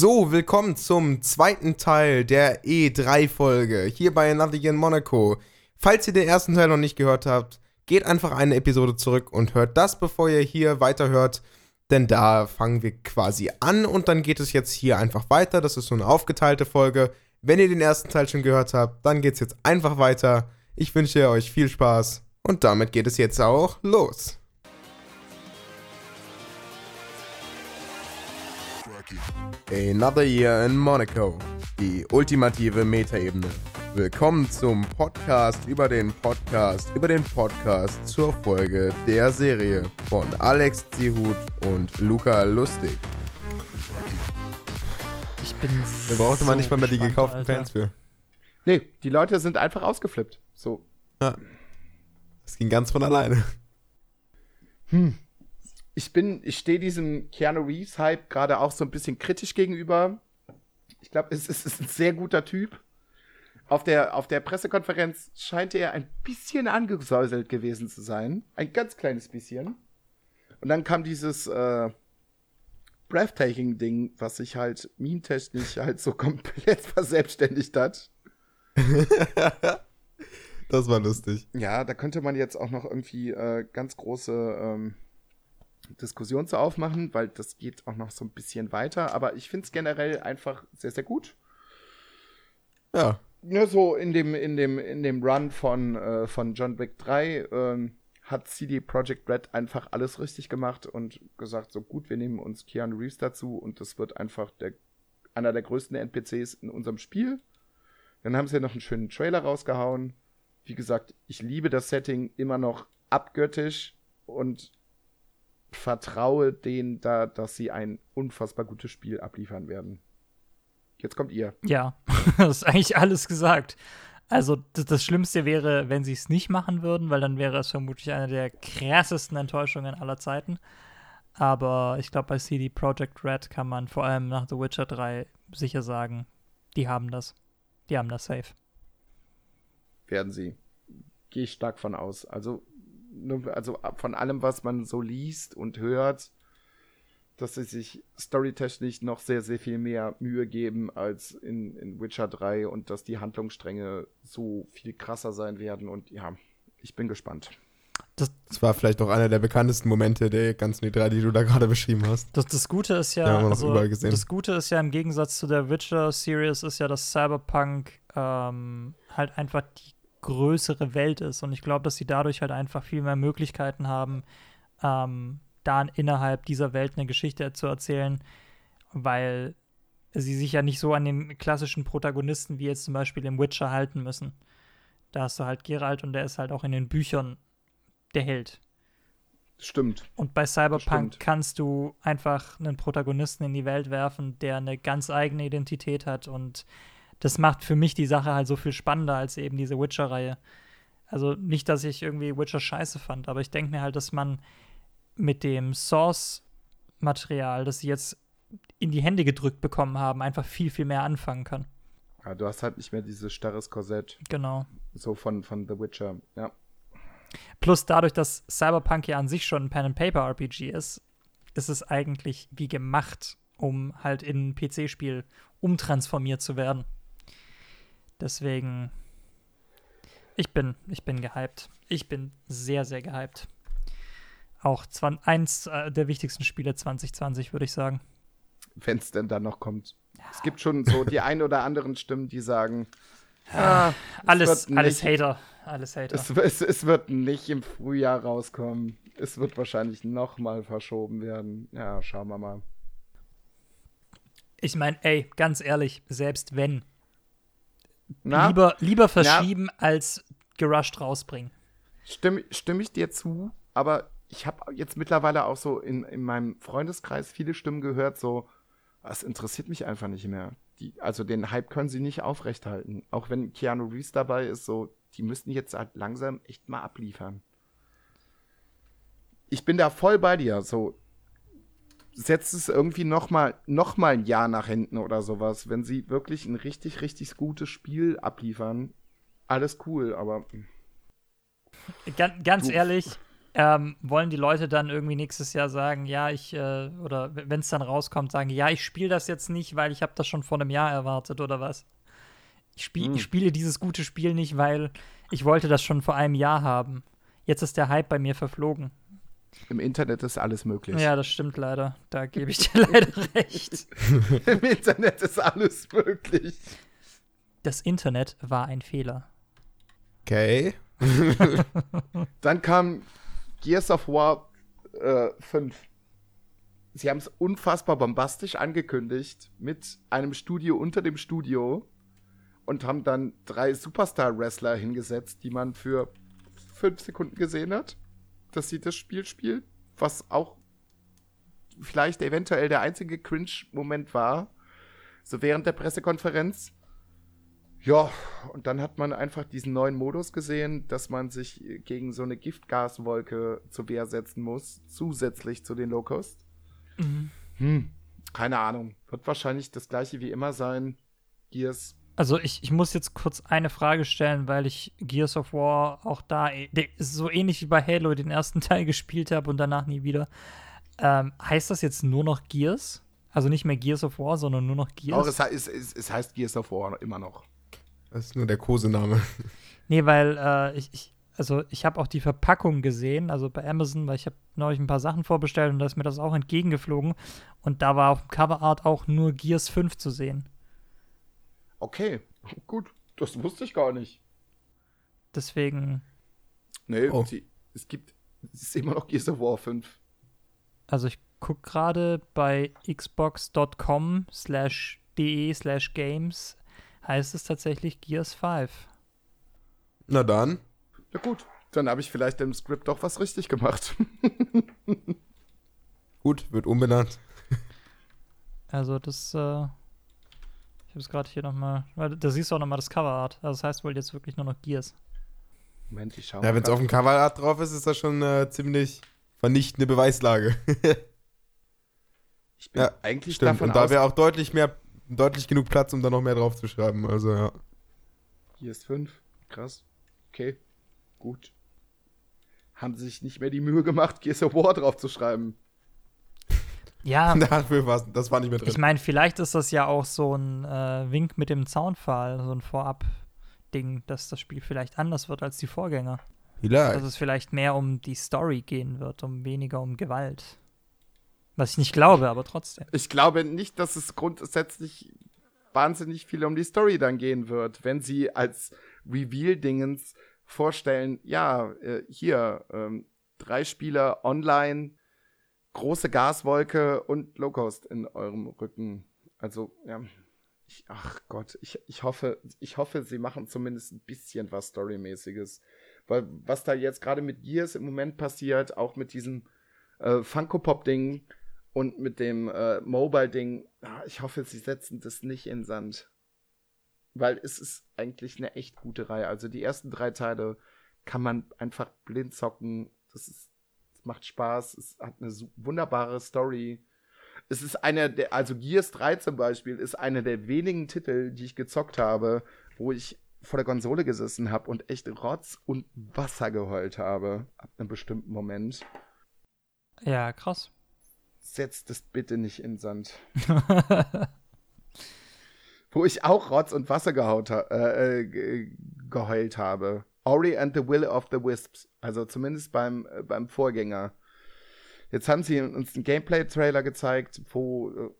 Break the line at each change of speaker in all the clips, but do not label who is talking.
So, willkommen zum zweiten Teil der E3-Folge hier bei Year in Monaco. Falls ihr den ersten Teil noch nicht gehört habt, geht einfach eine Episode zurück und hört das, bevor ihr hier weiterhört. Denn da fangen wir quasi an und dann geht es jetzt hier einfach weiter. Das ist so eine aufgeteilte Folge. Wenn ihr den ersten Teil schon gehört habt, dann geht es jetzt einfach weiter. Ich wünsche euch viel Spaß und damit geht es jetzt auch los. Another Year in Monaco, die ultimative Metaebene. Willkommen zum Podcast über den Podcast über den Podcast zur Folge der Serie von Alex Zihut und Luca Lustig.
Ich bin.
Da brauchte man
so
nicht mal mehr die gekauften
Alter.
Fans für.
Nee, die Leute sind einfach ausgeflippt. So.
Ja. Das ging ganz von alleine.
Ich bin, ich stehe diesem Keanu Reeves-Hype gerade auch so ein bisschen kritisch gegenüber. Ich glaube, es, es ist ein sehr guter Typ. Auf der, auf der Pressekonferenz scheint er ein bisschen angesäuselt gewesen zu sein. Ein ganz kleines bisschen. Und dann kam dieses äh, Breathtaking-Ding, was sich halt meme-technisch halt so komplett verselbstständigt hat.
Das war lustig.
Ja, da könnte man jetzt auch noch irgendwie äh, ganz große ähm, Diskussion zu aufmachen, weil das geht auch noch so ein bisschen weiter. Aber ich finde es generell einfach sehr, sehr gut.
Ja.
Ja, so in dem, in dem, in dem Run von, äh, von John Wick 3 ähm, hat CD Projekt Red einfach alles richtig gemacht und gesagt, so gut, wir nehmen uns Keanu Reeves dazu und das wird einfach der, einer der größten NPCs in unserem Spiel. Dann haben sie noch einen schönen Trailer rausgehauen. Wie gesagt, ich liebe das Setting immer noch abgöttisch und vertraue denen da, dass sie ein unfassbar gutes Spiel abliefern werden. Jetzt kommt ihr.
Ja, das ist eigentlich alles gesagt. Also, das, das Schlimmste wäre, wenn sie es nicht machen würden, weil dann wäre es vermutlich eine der krassesten Enttäuschungen aller Zeiten. Aber ich glaube, bei CD Projekt Red kann man vor allem nach The Witcher 3 sicher sagen, die haben das. Die haben das safe.
werden sie. Gehe ich stark von aus. Also, also von allem, was man so liest und hört, dass sie sich storytechnisch noch sehr, sehr viel mehr Mühe geben als in, in Witcher 3 und dass die Handlungsstränge so viel krasser sein werden. Und ja, ich bin gespannt.
Das,
Das war vielleicht auch einer der bekanntesten Momente der ganzen E3, die du da gerade beschrieben hast.
Das, das Gute ist ja,
Ja,
also, das Gute ist ja im Gegensatz zu der Witcher-Series ist ja, dass Cyberpunk ähm, halt einfach die größere Welt ist und ich glaube, dass sie dadurch halt einfach viel mehr Möglichkeiten haben, ähm, da innerhalb dieser Welt eine Geschichte zu erzählen, weil sie sich ja nicht so an den klassischen Protagonisten wie jetzt zum Beispiel im Witcher halten müssen. Da hast du halt Geralt und der ist halt auch in den Büchern der Held.
Stimmt.
Und bei Cyberpunk
Stimmt.
kannst du einfach einen Protagonisten in die Welt werfen, der eine ganz eigene Identität hat. Und das macht für mich die Sache halt so viel spannender als eben diese Witcher-Reihe. Also nicht, dass ich irgendwie Witcher scheiße fand, aber ich denke mir halt, dass man mit dem Source-Material, das sie jetzt in die Hände gedrückt bekommen haben, einfach viel, viel mehr anfangen kann.
Ja, du hast halt nicht mehr dieses starres Korsett,
Genau.
so von, von The Witcher. Ja.
Plus dadurch, dass Cyberpunk ja an sich schon ein Pen-and-Paper-RPG ist, ist es eigentlich wie gemacht, um halt in ein PC-Spiel umtransformiert zu werden. Deswegen, ich bin, ich bin gehypt. Ich bin sehr, sehr gehypt. Auch zwan eins äh, der wichtigsten Spiele 2020, würde ich sagen.
Wenn es denn dann noch kommt. Es gibt schon so die ein oder anderen Stimmen, die sagen, es
Alles,
wird
alles
nicht-
Hater. Alles Hater.
Es, es, es wird nicht im Frühjahr rauskommen. Es wird wahrscheinlich noch mal verschoben werden. Ja, schauen wir mal.
Ich meine, ey, ganz ehrlich, selbst wenn,
Na,
lieber, lieber verschieben als gerusht rausbringen.
stimme, stimme ich dir zu, aber ich habe jetzt mittlerweile auch so in, in meinem Freundeskreis viele Stimmen gehört, so, es interessiert mich einfach nicht mehr. Die, also den Hype können sie nicht aufrechthalten. Auch wenn Keanu Reeves dabei ist, so, die müssten jetzt halt langsam echt mal abliefern. Ich bin da voll bei dir, so, setzt es irgendwie noch mal, noch mal ein Jahr nach hinten oder sowas, wenn sie wirklich ein richtig, richtig gutes Spiel abliefern. Alles cool, aber
Gan ganz
Du-
ehrlich, ähm, wollen die Leute dann irgendwie nächstes Jahr sagen, ja, ich, äh, oder wenn es dann rauskommt, sagen, ja, ich spiele das jetzt nicht, weil ich habe das schon vor einem Jahr erwartet oder was? Ich, spiel,
Hm.
ich spiele dieses gute Spiel nicht, weil ich wollte das schon vor einem Jahr haben. Jetzt ist der Hype bei mir verflogen.
Im Internet ist alles möglich.
Ja, das stimmt leider. Da gebe ich dir leider recht.
Im Internet ist alles möglich.
Das Internet war ein Fehler.
Okay.
Dann kam Gears of War äh, 5. Sie haben es unfassbar bombastisch angekündigt mit einem Studio unter dem Studio und haben dann drei Superstar-Wrestler hingesetzt, die man für fünf Sekunden gesehen hat, dass sie das Spiel spielen, was auch vielleicht eventuell der einzige Cringe-Moment war, so während der Pressekonferenz. Ja, und dann hat man einfach diesen neuen Modus gesehen, dass man sich gegen so eine Giftgaswolke zur Wehr setzen muss, zusätzlich zu den Low-Cost. Hm, keine Ahnung. Wird wahrscheinlich das gleiche wie immer sein. Gears.
Also ich, ich muss jetzt kurz eine Frage stellen, weil ich Gears of War auch da de- so ähnlich wie bei Halo den ersten Teil gespielt habe und danach nie wieder. Ähm, heißt das jetzt nur noch Gears? Also nicht mehr Gears of War, sondern nur noch Gears?
Auch es, es, es, es heißt Gears of War immer noch.
Das ist nur der Kosename.
Nee, weil äh, ich, ich, also ich habe auch die Verpackung gesehen, also bei Amazon, weil ich habe neulich ein paar Sachen vorbestellt und da ist mir das auch entgegengeflogen. Und da war auf dem Coverart auch nur Gears 5 zu sehen.
Okay, gut. Das wusste ich gar nicht.
Deswegen,
Nee,
Oh.
sie, es gibt. Es ist immer noch Gears of War 5.
also ich gucke gerade bei xbox.com slash de slash games heißt es tatsächlich Gears 5.
Na dann.
Na gut, dann habe ich vielleicht im Skript doch was richtig gemacht.
Gut, wird umbenannt.
Also das, äh, habe es gerade hier nochmal, da siehst du auch nochmal das Coverart. Also das heißt wohl jetzt wirklich nur noch Gears.
Moment, ich schau
Ja,
mal
wenn es auf dem Coverart drauf ist, ist das schon äh, ziemlich vernichtende Beweislage.
Ich bin
Ja,
eigentlich
Stimmt.
davon
Und da wäre auch deutlich mehr, deutlich genug Platz, um da noch mehr drauf zu schreiben. Also ja.
Gears 5. Krass. Okay. Gut. Haben sie sich nicht mehr die Mühe gemacht, Gears of War drauf zu schreiben.
Ja,
Dafür war das war nicht mehr drin.
Ich meine, vielleicht ist das ja auch so ein äh, Wink mit dem Zaunpfahl, so ein Vorab-Ding, dass das Spiel vielleicht anders wird als die Vorgänger.
Vielleicht.
Dass es vielleicht mehr um die Story gehen wird, um weniger um Gewalt. Was ich nicht glaube, aber trotzdem.
Ich glaube nicht, dass es grundsätzlich wahnsinnig viel um die Story dann gehen wird, wenn sie als Reveal-Dingens vorstellen, ja, äh, hier, ähm, drei Spieler online, große Gaswolke und Low-Cost in eurem Rücken. Also, ja, ich, ach Gott, ich, ich hoffe, ich hoffe, sie machen zumindest ein bisschen was Storymäßiges. Weil was da jetzt gerade mit Gears im Moment passiert, auch mit diesem äh, Funko-Pop-Ding und mit dem äh, Mobile-Ding, ah, ich hoffe, sie setzen das nicht in Sand. Weil es ist eigentlich eine echt gute Reihe. Also die ersten drei Teile kann man einfach blind zocken. Das ist, macht Spaß. Es hat eine wunderbare Story. Es ist einer der, also Gears 3 zum Beispiel, ist einer der wenigen Titel, die ich gezockt habe, wo ich vor der Konsole gesessen habe und echt Rotz und Wasser geheult habe. Ab einem bestimmten Moment.
Ja, krass.
Setzt es bitte nicht in Sand. Wo ich auch Rotz und Wasser gehaut ha äh, äh, ge- geheult habe. Ori and the Will of the Wisps. Also zumindest beim, äh, beim Vorgänger. Jetzt haben sie uns einen Gameplay-Trailer gezeigt, wo äh,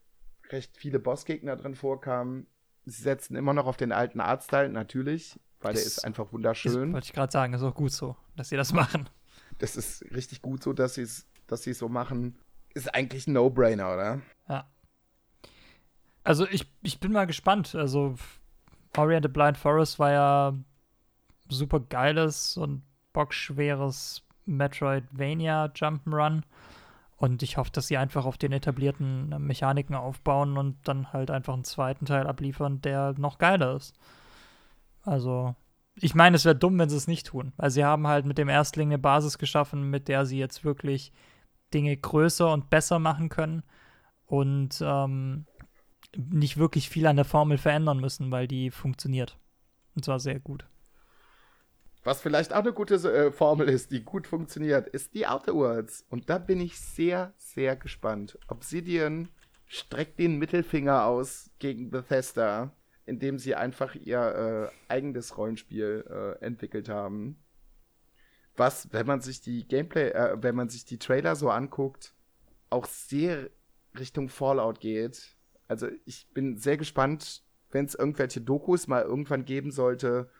recht viele Bossgegner drin vorkamen. Sie setzen immer noch auf den alten Artstyle, natürlich, weil der
Ist-
einfach
Das
wunderschön.
wollte ich gerade sagen, ist auch gut so, dass sie das machen.
Das ist richtig gut so, dass sie es dass so machen. Ist eigentlich ein No-Brainer, oder?
Ja. Also ich, ich bin mal gespannt. Also Ori and the Blind Forest war ja super geiles und bockschweres Metroidvania Jump'n'Run. Und ich hoffe, dass sie einfach auf den etablierten Mechaniken aufbauen und dann halt einfach einen zweiten Teil abliefern, der noch geiler ist. Also, ich meine, es wäre dumm, wenn sie es nicht tun. Weil sie haben halt mit dem Erstling eine Basis geschaffen, mit der sie jetzt wirklich Dinge größer und besser machen können und ähm, nicht wirklich viel an der Formel verändern müssen, weil die funktioniert. Und zwar sehr gut.
Was vielleicht auch eine gute äh, Formel ist, die gut funktioniert, ist die Outer Worlds. Und da bin ich sehr, sehr gespannt. Obsidian streckt den Mittelfinger aus gegen Bethesda, indem sie einfach ihr äh, eigenes Rollenspiel äh, entwickelt haben. Was, wenn man sich die Gameplay, äh, wenn man sich die Trailer so anguckt, auch sehr Richtung Fallout geht. Also ich bin sehr gespannt, wenn es irgendwelche Dokus mal irgendwann geben sollte,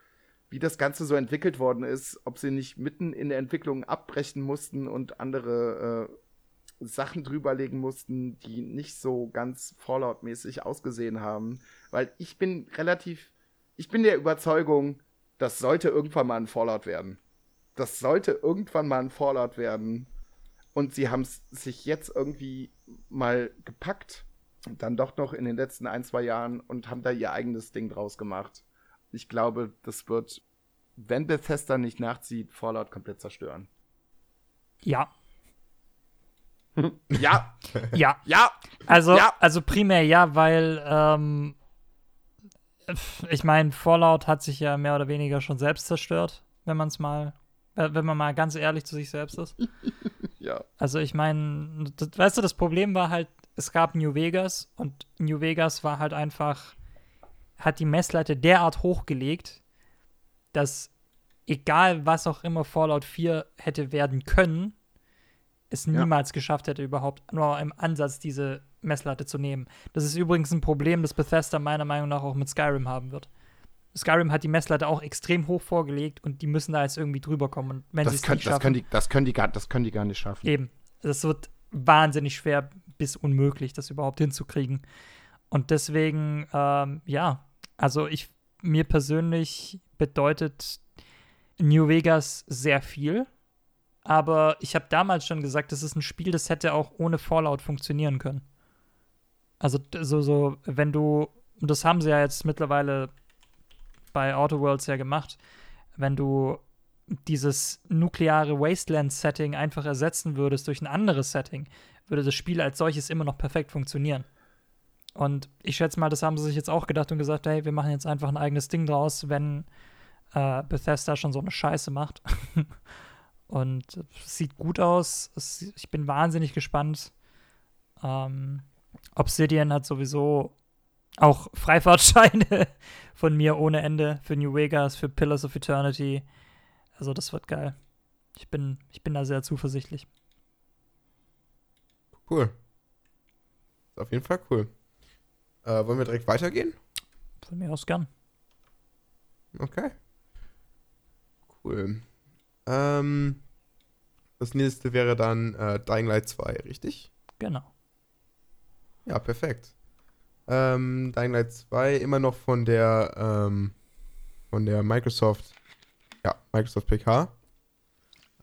wie das Ganze so entwickelt worden ist, ob sie nicht mitten in der Entwicklung abbrechen mussten und andere äh, Sachen drüberlegen mussten, die nicht so ganz Fallout-mäßig ausgesehen haben. Weil ich bin relativ, ich bin der Überzeugung, das sollte irgendwann mal ein Fallout werden. Das sollte irgendwann mal ein Fallout werden. Und sie haben es sich jetzt irgendwie mal gepackt, dann doch noch in den letzten ein, zwei Jahren und haben da ihr eigenes Ding draus gemacht ich glaube, das wird, wenn Bethesda nicht nachzieht, Fallout komplett zerstören.
Ja.
ja.
Ja.
Ja.
Also,
ja.
also primär ja, weil ähm, ich meine, Fallout hat sich ja mehr oder weniger schon selbst zerstört, wenn man es mal, wenn man mal ganz ehrlich zu sich selbst ist.
ja.
Also ich meine, weißt du, das Problem war halt, es gab New Vegas und New Vegas war halt einfach hat die Messlatte derart hochgelegt, dass egal was auch immer Fallout 4 hätte werden können, es niemals ja. geschafft hätte, überhaupt nur im Ansatz diese Messlatte zu nehmen. Das ist übrigens ein Problem, das Bethesda meiner Meinung nach auch mit Skyrim haben wird. Skyrim hat die Messlatte auch extrem hoch vorgelegt und die müssen da jetzt irgendwie drüber kommen. Und wenn
das, können, das, können die, das, können die gar, das können die gar nicht schaffen.
Eben. Das wird wahnsinnig schwer bis unmöglich, das überhaupt hinzukriegen. Und deswegen, ähm, ja, also ich, mir persönlich bedeutet New Vegas sehr viel. Aber ich habe damals schon gesagt, das ist ein Spiel, das hätte auch ohne Fallout funktionieren können. Also so, so, wenn du, und das haben sie ja jetzt mittlerweile bei Outer Worlds ja gemacht, wenn du dieses nukleare Wasteland-Setting einfach ersetzen würdest durch ein anderes Setting, würde das Spiel als solches immer noch perfekt funktionieren. Und ich schätze mal, das haben sie sich jetzt auch gedacht und gesagt, hey, wir machen jetzt einfach ein eigenes Ding draus, wenn äh, Bethesda schon so eine Scheiße macht. und es sieht gut aus. Es, ich bin wahnsinnig gespannt. Ähm, Obsidian hat sowieso auch Freifahrtscheine von mir ohne Ende für New Vegas, für Pillars of Eternity. Also das wird geil. Ich bin, ich bin da sehr zuversichtlich.
Cool. Ist auf jeden Fall cool. Äh, wollen wir direkt weitergehen?
Von mir aus gern.
Okay. Cool. Ähm, das nächste wäre dann äh, Dying Light 2, richtig?
Genau.
Ja, perfekt. Ähm, Dying Light 2 immer noch von der ähm, von der Microsoft ja, Microsoft PK.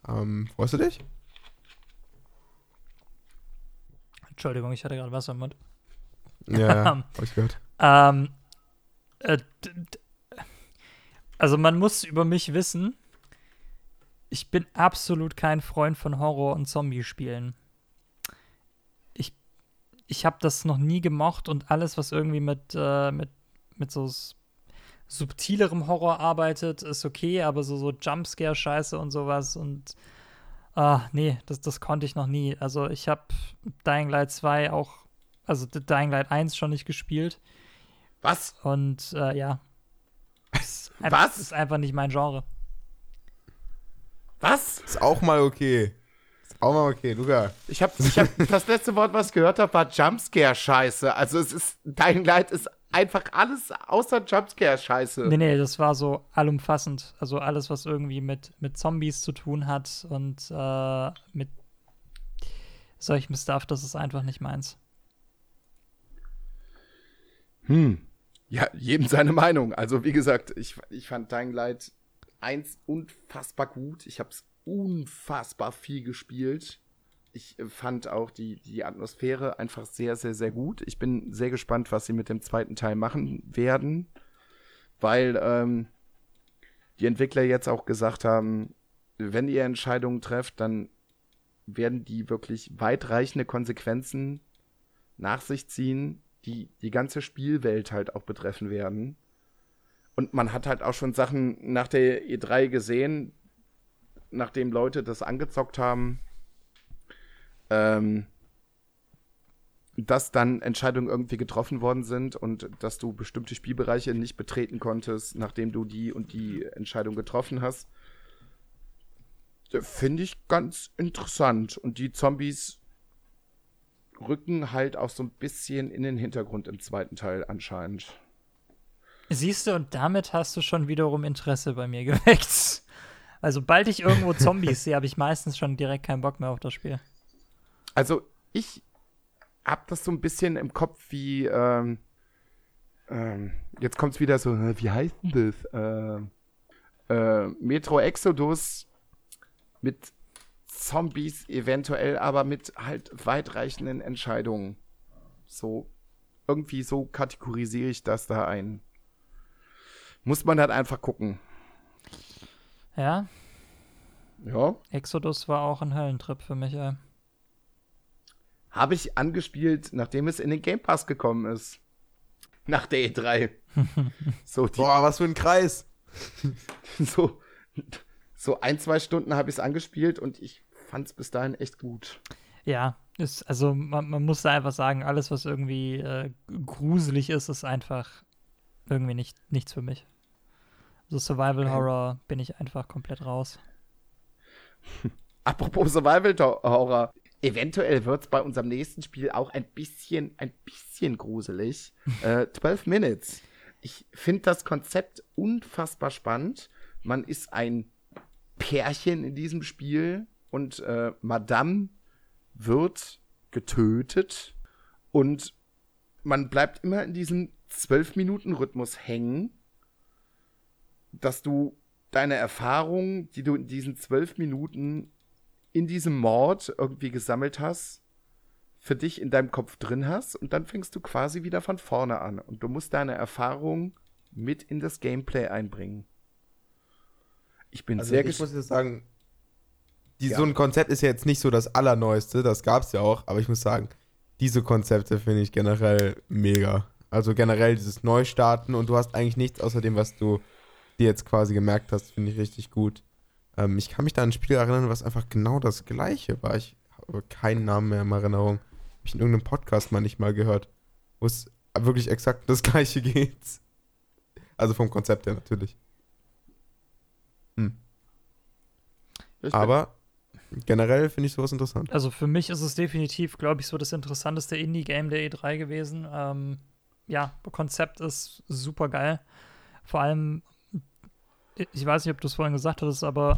Ähm, freust du dich?
Entschuldigung, ich hatte gerade Wasser im Mund.
Ja, ja hab ich gehört.
Ähm, äh, also man muss über mich wissen, ich bin absolut kein Freund von Horror- und Zombie-Spielen. Ich, ich habe das noch nie gemocht und alles, was irgendwie mit, äh, mit, mit so subtilerem Horror arbeitet, ist okay, aber so, so Jumpscare-Scheiße und sowas und ah, nee, das, das konnte ich noch nie. Also ich habe Dying Light 2 auch also Dying Light 1 schon nicht gespielt.
Was?
Und äh, ja.
Ist
Was? Ist einfach nicht mein Genre.
Was?
Ist auch mal okay. Ist auch mal okay, Luca.
Ich habe ich hab, das letzte Wort, was ich gehört habe, war Jumpscare-Scheiße. Also es ist, Dying Light ist einfach alles außer Jumpscare-Scheiße.
Nee, nee, das war so allumfassend. Also alles, was irgendwie mit, mit Zombies zu tun hat und äh, mit solchem Stuff, das ist einfach nicht meins.
Hm. Ja, jedem seine Meinung. Also, wie gesagt, ich, ich fand Dying Light 1 unfassbar gut. Ich habe es unfassbar viel gespielt. Ich äh, fand auch die, die Atmosphäre einfach sehr, sehr, sehr gut. Ich bin sehr gespannt, was sie mit dem zweiten Teil machen werden, weil ähm, die Entwickler jetzt auch gesagt haben, wenn ihr Entscheidungen trefft, dann werden die wirklich weitreichende Konsequenzen nach sich ziehen, die die ganze Spielwelt halt auch betreffen werden. Und man hat halt auch schon Sachen nach der E3 gesehen, nachdem Leute das angezockt haben, ähm, dass dann Entscheidungen irgendwie getroffen worden sind und dass du bestimmte Spielbereiche nicht betreten konntest, nachdem du die und die Entscheidung getroffen hast. Finde ich ganz interessant. Und die Zombies rücken halt auch so ein bisschen in den Hintergrund im zweiten Teil anscheinend.
Siehst du, und damit hast du schon wiederum Interesse bei mir geweckt. Also, bald ich irgendwo Zombies sehe, habe ich meistens schon direkt keinen Bock mehr auf das Spiel.
Also, ich habe das so ein bisschen im Kopf wie, ähm, ähm, jetzt kommt es wieder so, wie heißt denn das? Ähm, äh, Metro Exodus mit Zombies eventuell, aber mit halt weitreichenden Entscheidungen. So, irgendwie so kategorisiere ich das da ein. Muss man halt einfach gucken.
Ja.
Ja.
Exodus war auch ein Höllentrip für mich, ey.
Habe ich angespielt, nachdem es in den Game Pass gekommen ist. Nach der E3.
so, Boah, was für ein Kreis.
so, so ein, zwei Stunden habe ich es angespielt und ich fand es bis dahin echt gut.
Ja, ist, also man, man, muss da einfach sagen, alles, was irgendwie äh, gruselig ist, ist einfach irgendwie nicht, nichts für mich. So also Survival Horror bin ich einfach komplett raus.
Apropos Survival Horror, eventuell wird es bei unserem nächsten Spiel auch ein bisschen, ein bisschen gruselig. äh, 12 Minutes. Ich finde das Konzept unfassbar spannend. Man ist ein Pärchen in diesem Spiel und äh, Madame wird getötet und man bleibt immer in diesem 12-Minuten-Rhythmus hängen, dass du deine Erfahrungen, die du in diesen 12 Minuten in diesem Mord irgendwie gesammelt hast, für dich in deinem Kopf drin hast und dann fängst du quasi wieder von vorne an und du musst deine Erfahrung mit in das Gameplay einbringen.
Ich bin also sehr gespannt. Ich muss jetzt sagen, die, ja. so ein Konzept ist ja jetzt nicht so das allerneueste, das gab es ja auch, aber ich muss sagen, diese Konzepte finde ich generell mega. Also generell dieses Neustarten und du hast eigentlich nichts außer dem, was du dir jetzt quasi gemerkt hast, finde ich richtig gut. Ähm, ich kann mich da an ein Spiel erinnern, was einfach genau das gleiche war. Ich habe keinen Namen mehr in Erinnerung. Habe ich in irgendeinem Podcast mal nicht mal gehört, wo es wirklich exakt das gleiche geht. Also vom Konzept her natürlich. Hm. Aber generell finde ich sowas interessant.
Also für mich ist es definitiv, glaube ich, so das interessanteste Indie-Game der E3 gewesen. Ähm, ja, Konzept ist super geil. Vor allem ich weiß nicht, ob du es vorhin gesagt hattest, aber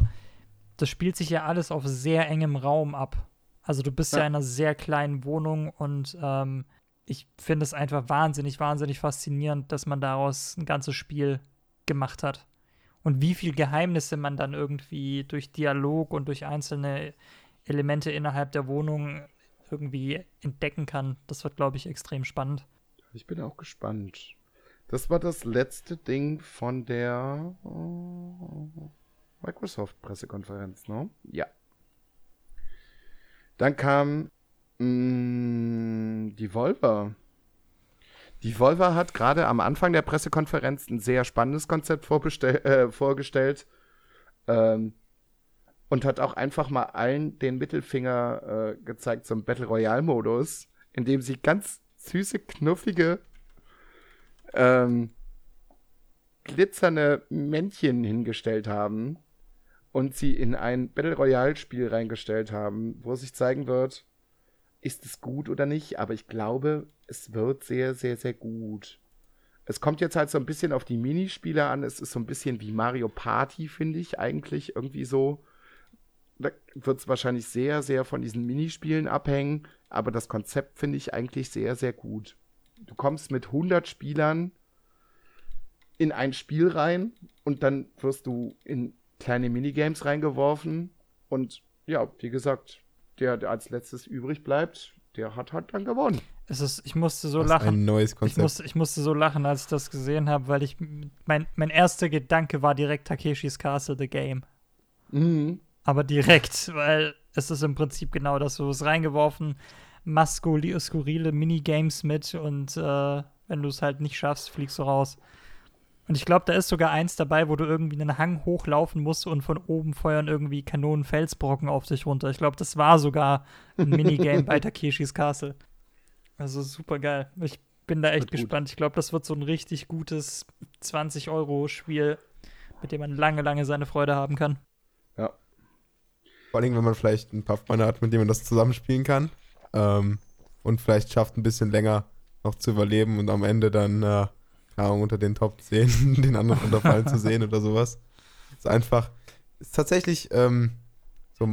das spielt sich ja alles auf sehr engem Raum ab. Also du bist ja, ja in einer sehr kleinen Wohnung und ähm, ich finde es einfach wahnsinnig, wahnsinnig faszinierend, dass man daraus ein ganzes Spiel gemacht hat. Und wie viel Geheimnisse man dann irgendwie durch Dialog und durch einzelne Elemente innerhalb der Wohnung irgendwie entdecken kann. Das wird, glaube ich, extrem spannend.
Ich bin auch gespannt. Das war das letzte Ding von der uh, Microsoft-Pressekonferenz, ne? Ja. Dann kam mh, mm, die Volva. Die Volva hat gerade am Anfang der Pressekonferenz ein sehr spannendes Konzept äh, vorgestellt ähm, und hat auch einfach mal allen den Mittelfinger äh, gezeigt zum Battle Royale-Modus, in dem sie ganz süße, knuffige ähm, glitzernde Männchen hingestellt haben und sie in ein Battle Royale-Spiel reingestellt haben, wo sich zeigen wird, ist es gut oder nicht, aber ich glaube, es wird sehr, sehr, sehr gut. Es kommt jetzt halt so ein bisschen auf die Minispiele an. Es ist so ein bisschen wie Mario Party, finde ich eigentlich irgendwie so. Da wird es wahrscheinlich sehr, sehr von diesen Minispielen abhängen, aber das Konzept finde ich eigentlich sehr, sehr gut du kommst mit 100 Spielern in ein Spiel rein und dann wirst du in kleine Minigames reingeworfen und ja, wie gesagt, der, der als letztes übrig bleibt, der hat halt dann gewonnen.
Es ist, ich musste so das lachen.
Ein neues Konzept.
Ich musste, ich musste so lachen, als ich das gesehen habe, weil ich mein, mein erster Gedanke war direkt Takeshis Castle the Game. Mhm. Aber direkt, weil es ist im Prinzip genau das, so ist reingeworfen, skurrile Minigames mit und äh, wenn du es halt nicht schaffst, fliegst du raus. Und ich glaube, da ist sogar eins dabei, wo du irgendwie einen Hang hochlaufen musst und von oben feuern irgendwie Kanonen Felsbrocken auf dich runter. Ich glaube, das war sogar ein Minigame bei Takeshis Castle. Also super geil. Ich bin da echt gespannt. Ich glaube, das wird so ein richtig gutes 20-Euro-Spiel, mit dem man lange, lange seine Freude haben kann.
Ja.
Vor allem, wenn man vielleicht einen paar Freunde hat, mit denen man das zusammenspielen kann. Ähm, und vielleicht schafft, ein bisschen länger noch zu überleben und am Ende dann äh, Ahnung, unter den Top 10 den anderen unterfallen zu sehen oder sowas. Ist einfach, ist tatsächlich ähm, so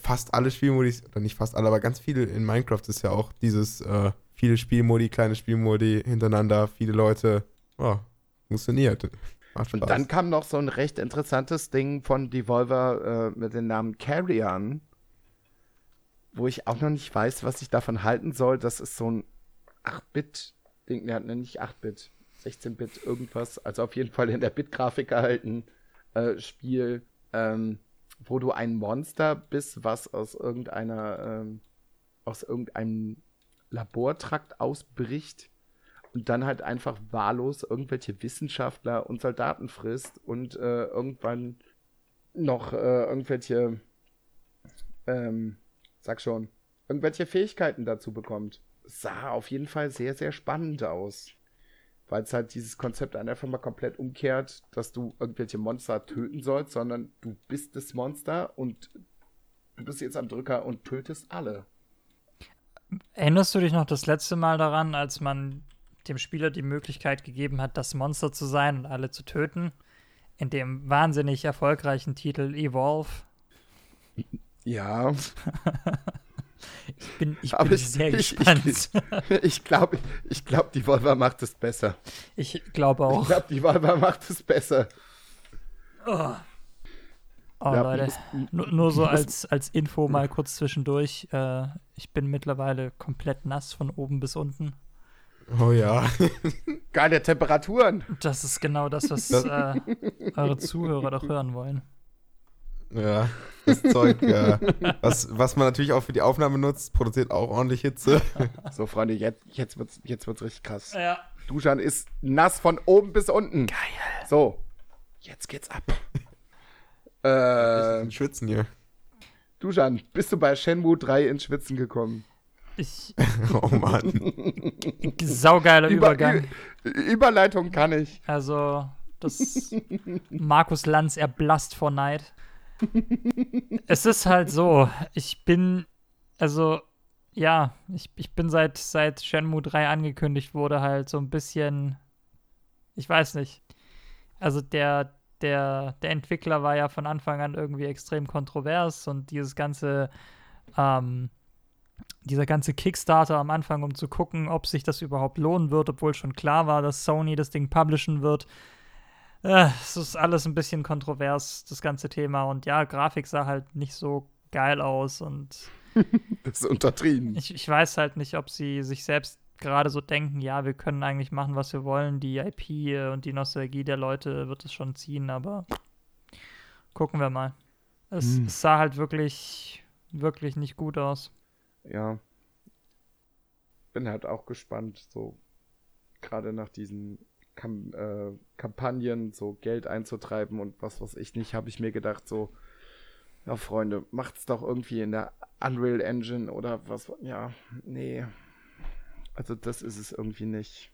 fast alle Spielmodi, oder nicht fast alle, aber ganz viele in Minecraft ist ja auch dieses äh, viele Spielmodi, kleine Spielmodi hintereinander, viele Leute, oh, funktioniert.
Und dann kam noch so ein recht interessantes Ding von Devolver äh, mit dem Namen Carrion, wo ich auch noch nicht weiß, was ich davon halten soll. Das ist so ein 8-Bit-Ding, ne, nicht 8-Bit, 16-Bit irgendwas, also auf jeden Fall in der Bit-Grafik gehalten äh, Spiel, ähm, wo du ein Monster bist, was aus irgendeiner, ähm, aus irgendeinem Labortrakt ausbricht und dann halt einfach wahllos irgendwelche Wissenschaftler und Soldaten frisst und äh, irgendwann noch äh, irgendwelche, ähm, sag schon, irgendwelche Fähigkeiten dazu bekommt. Sah auf jeden Fall sehr, sehr spannend aus weil es halt dieses Konzept einfach mal komplett umkehrt, dass du irgendwelche Monster töten sollst, sondern du bist das Monster und du bist jetzt am Drücker und tötest alle.
Erinnerst du dich noch das letzte Mal daran, als man dem Spieler die Möglichkeit gegeben hat, das Monster zu sein und alle zu töten? In dem wahnsinnig erfolgreichen Titel Evolve.
Ja.
Ich bin, ich bin ich, sehr gespannt.
Ich, ich glaube, ich glaub, die Volva macht es besser.
Ich glaube auch. Ich
glaube, die Volva macht es besser.
Oh, oh ja, Leute, nur, nur, so als, als Info mal kurz zwischendurch. Äh, ich bin mittlerweile komplett nass von oben bis unten.
Oh ja.
Geile Temperaturen.
Das ist genau das, was äh, eure Zuhörer doch hören wollen.
Ja, das Zeug, ja. Was, was man natürlich auch für die Aufnahme nutzt, produziert auch ordentlich Hitze.
So, Freunde, jetzt, jetzt, wird's, jetzt wird's richtig krass.
Ja.
Duschan ist nass von oben bis unten.
Geil.
So, jetzt geht's ab.
äh, Schwitzen hier.
Duschan, bist du bei Shenmue 3 ins Schwitzen gekommen?
Ich.
oh Mann.
Saugeiler Über, Übergang.
Überleitung kann ich.
Also, das Markus Lanz erblasst vor Neid es ist halt so, ich bin, also, ja, ich, ich bin seit, seit Shenmue 3 angekündigt wurde, halt so ein bisschen, ich weiß nicht. Also der, der, der Entwickler war ja von Anfang an irgendwie extrem kontrovers und dieses ganze, ähm, dieser ganze Kickstarter am Anfang, um zu gucken, ob sich das überhaupt lohnen wird, obwohl schon klar war, dass Sony das Ding publishen wird, äh, es ist alles ein bisschen kontrovers, das ganze Thema. Und ja, Grafik sah halt nicht so geil aus und.
das ist untertrieben.
Ich, ich weiß halt nicht, ob sie sich selbst gerade so denken, ja, wir können eigentlich machen, was wir wollen. Die IP und die Nostalgie der Leute wird es schon ziehen, aber gucken wir mal. Es, hm. es sah halt wirklich, wirklich nicht gut aus.
Ja. Bin halt auch gespannt, so gerade nach diesen Kam äh, Kampagnen, so Geld einzutreiben und was weiß ich nicht, habe ich mir gedacht, so, ja, Freunde, macht's doch irgendwie in der Unreal Engine oder was, ja, nee. Also das ist es irgendwie nicht.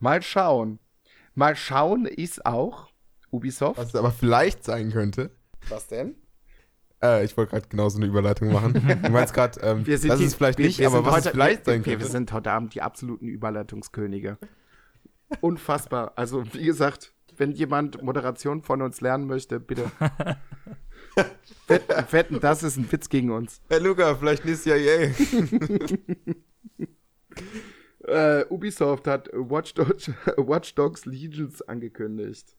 Mal schauen. Mal schauen ist auch Ubisoft.
Was es aber vielleicht sein könnte.
Was denn?
Äh, ich wollte gerade genau so eine Überleitung machen. Du meinst gerade, ähm, das die, ist vielleicht nicht, aber was heute, es vielleicht sein könnte.
Wir sind heute Abend die absoluten Überleitungskönige. Unfassbar. Also, wie gesagt, wenn jemand Moderation von uns lernen möchte, bitte. wetten, wetten, das ist ein Witz gegen uns.
Herr Luca, vielleicht nächstes Jahr yay.
äh, Ubisoft hat Watch Dogs, Watch Dogs Legions angekündigt.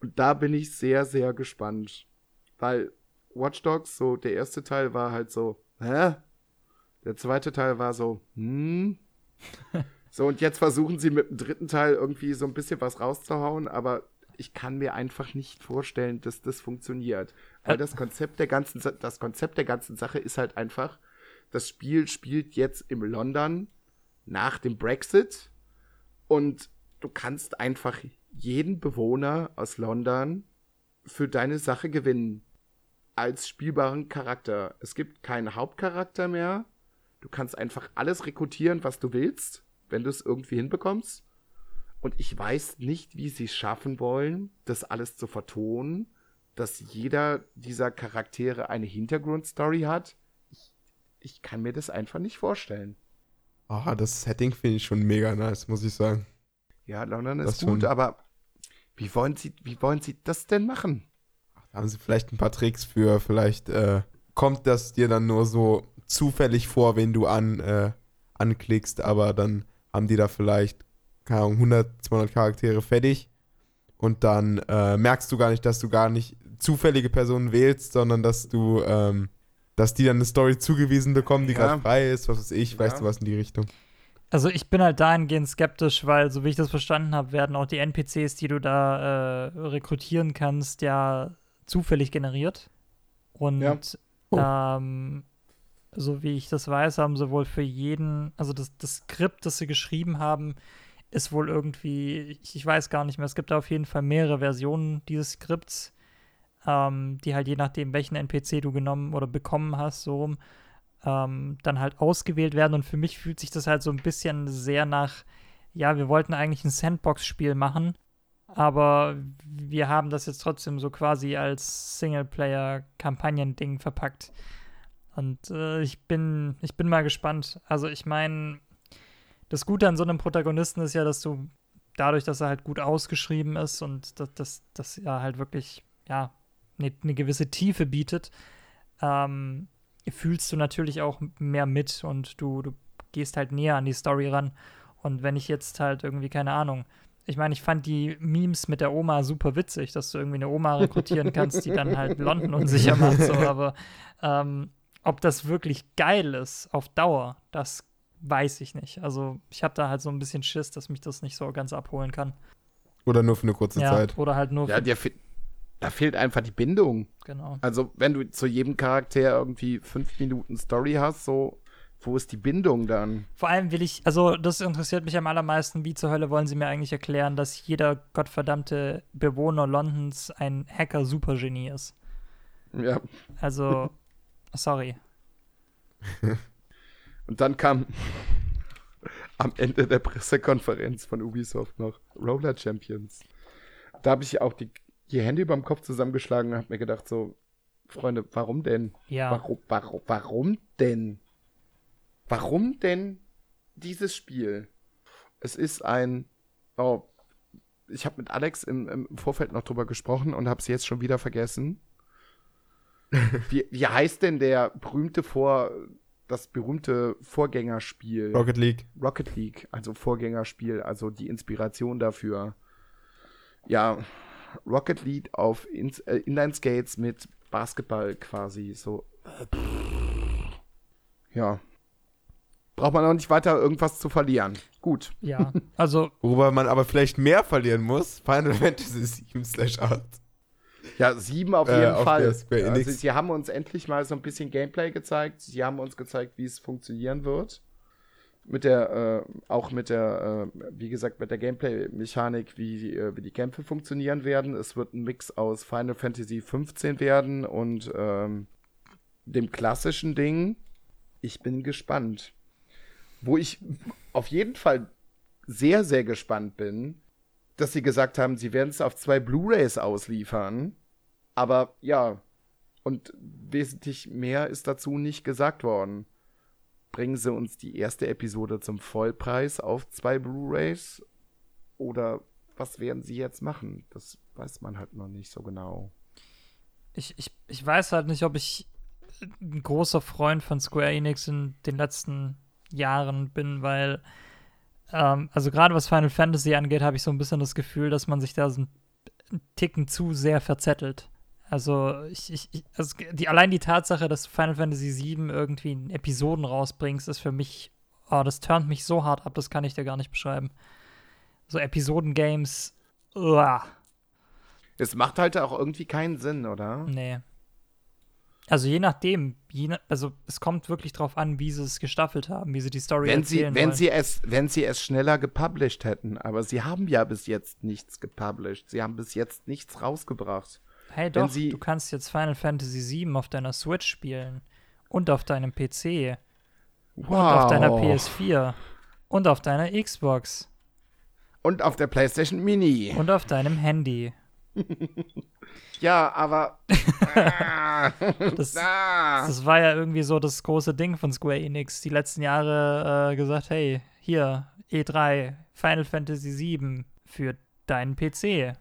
Und da bin ich sehr, sehr gespannt. Weil Watch Dogs, so der erste Teil war halt so, hä? Der zweite Teil war so, hm? So, und jetzt versuchen sie mit dem dritten Teil irgendwie so ein bisschen was rauszuhauen, aber ich kann mir einfach nicht vorstellen, dass das funktioniert. Weil das Konzept der ganzen, das Konzept der ganzen Sache ist halt einfach, das Spiel spielt jetzt im London nach dem Brexit und du kannst einfach jeden Bewohner aus London für deine Sache gewinnen. Als spielbaren Charakter. Es gibt keinen Hauptcharakter mehr. Du kannst einfach alles rekrutieren, was du willst, wenn du es irgendwie hinbekommst. Und ich weiß nicht, wie sie es schaffen wollen, das alles zu vertonen, dass jeder dieser Charaktere eine Hintergrundstory hat. Ich, ich kann mir das einfach nicht vorstellen.
Ah, das Setting finde ich schon mega nice, muss ich sagen.
Ja, London ist
Das
gut,
schon.
aber wie wollen sie, wie wollen sie das denn machen?
Da haben sie vielleicht ein paar Tricks für. Vielleicht äh, kommt das dir dann nur so zufällig vor, wenn du an, äh, anklickst, aber dann haben die da vielleicht, keine Ahnung, 100, 200 Charaktere fertig. Und dann äh, merkst du gar nicht, dass du gar nicht zufällige Personen wählst, sondern dass du, ähm, dass die dann eine Story zugewiesen bekommen, die
Ja.
gerade frei ist, was weiß ich, weißt
Ja.
du was in die Richtung.
Also ich bin halt dahingehend skeptisch, weil, so wie ich das verstanden habe, werden auch die NPCs, die du da äh, rekrutieren kannst, ja zufällig generiert. Und
Ja.
Oh.
ähm, so wie ich das weiß, haben sie wohl für jeden, also das, das Skript, das sie geschrieben haben, ist wohl irgendwie, ich, ich weiß gar nicht mehr, es gibt da auf jeden Fall mehrere Versionen dieses Skripts, ähm, die halt je nachdem, welchen NPC du genommen oder bekommen hast, so rum, ähm, dann halt ausgewählt werden. Und für mich fühlt sich das halt so ein bisschen sehr nach, ja, wir wollten eigentlich ein Sandbox-Spiel machen, aber wir haben das jetzt trotzdem so quasi als Singleplayer-Kampagnen-Ding verpackt. Und äh, ich bin, ich bin mal gespannt. Also ich meine, das Gute an so einem Protagonisten ist ja, dass du dadurch, dass er halt gut ausgeschrieben ist und dass, dass, dass er halt wirklich, ja, eine ne gewisse Tiefe bietet, ähm, fühlst du natürlich auch mehr mit und du, du gehst halt näher an die Story ran. Und wenn ich jetzt halt irgendwie, keine Ahnung, ich meine, ich fand die Memes mit der Oma super witzig, dass du irgendwie eine Oma rekrutieren kannst, die dann halt London unsicher macht, so, aber ähm, ob das wirklich geil ist auf Dauer, das weiß ich nicht. Also ich habe da halt so ein bisschen Schiss, dass mich das nicht so ganz abholen kann.
Oder nur für eine kurze
ja,
Zeit.
oder halt nur
Ja,
für,
dir fe da fehlt einfach die Bindung.
genau.
Also, wenn du zu jedem Charakter irgendwie fünf Minuten Story hast, so, wo ist die Bindung dann?
Vor allem will ich, also das interessiert mich am allermeisten, wie zur Hölle wollen sie mir eigentlich erklären, dass jeder gottverdammte Bewohner Londons ein Hacker-Supergenie ist.
Ja.
Also, sorry.
Und dann kam am Ende der Pressekonferenz von Ubisoft noch Roller Champions. Da habe ich auch die, die Hände über dem Kopf zusammengeschlagen und habe mir gedacht, so, Freunde, warum denn?
Ja.
Warum, warum, warum denn? Warum denn dieses Spiel? Es ist ein. Oh, ich habe mit Alex im, im Vorfeld noch drüber gesprochen und habe es jetzt schon wieder vergessen. wie, wie heißt denn der berühmte Vor. Das berühmte Vorgängerspiel?
Rocket League.
Rocket League, also Vorgängerspiel, also die Inspiration dafür. Ja, Rocket League auf Ins äh, Inline-Skates mit Basketball quasi, so. Ja. Braucht man auch nicht weiter irgendwas zu verlieren. Gut.
Ja, also
Worüber man aber vielleicht mehr verlieren muss, Final Fantasy 7 slash 8.
Ja, sieben auf
Äh,
jeden
auf
Fall.
Square
also, sie haben uns endlich mal so ein bisschen Gameplay gezeigt. Sie haben uns gezeigt, wie es funktionieren wird. Mit der, äh, auch mit der, äh, wie gesagt, mit der Gameplay-Mechanik, wie, die, äh, wie die Kämpfe funktionieren werden. Es wird ein Mix aus Final Fantasy 15 werden und ähm, dem klassischen Ding. Ich bin gespannt. Wo ich auf jeden Fall sehr, sehr gespannt bin, dass sie gesagt haben, sie werden es auf zwei Blu-rays ausliefern. Aber ja, und wesentlich mehr ist dazu nicht gesagt worden. Bringen sie uns die erste Episode zum Vollpreis auf zwei Blu-rays? Oder was werden sie jetzt machen? Das weiß man halt noch nicht so genau.
ich, ich, ich weiß halt nicht, ob ich ein großer Freund von Square Enix in den letzten Jahren bin, weil, ähm, also gerade was Final Fantasy angeht, habe ich so ein bisschen das Gefühl, dass man sich da so einen Ticken zu sehr verzettelt. Also, ich, ich, also die, allein die Tatsache, dass du Final Fantasy VII irgendwie in Episoden rausbringst, ist für mich, oh, das turnt mich so hart ab, das kann ich dir gar nicht beschreiben. So Episoden-Games, uah,
Es macht halt auch irgendwie keinen Sinn, oder?
nee. Also je nachdem, je na, also es kommt wirklich drauf an, wie sie es gestaffelt haben, wie sie die Story
wenn sie,
erzählen
wenn
wollen.
sie es, wenn sie es schneller gepublished hätten, aber sie haben ja bis jetzt nichts gepublished. Sie haben bis jetzt nichts rausgebracht.
Hey doch,
sie-
du kannst jetzt Final Fantasy VII auf deiner Switch spielen und auf deinem PC
Wow.
und auf deiner PS4 und auf deiner Xbox
Und auf der PlayStation Mini.
und auf deinem Handy.
Ja, aber. Ah.
Das-
Ah.
Das war ja irgendwie so das große Ding von Square Enix, die letzten Jahre äh, gesagt, hey, hier, E3, Final Fantasy VII für deinen PC.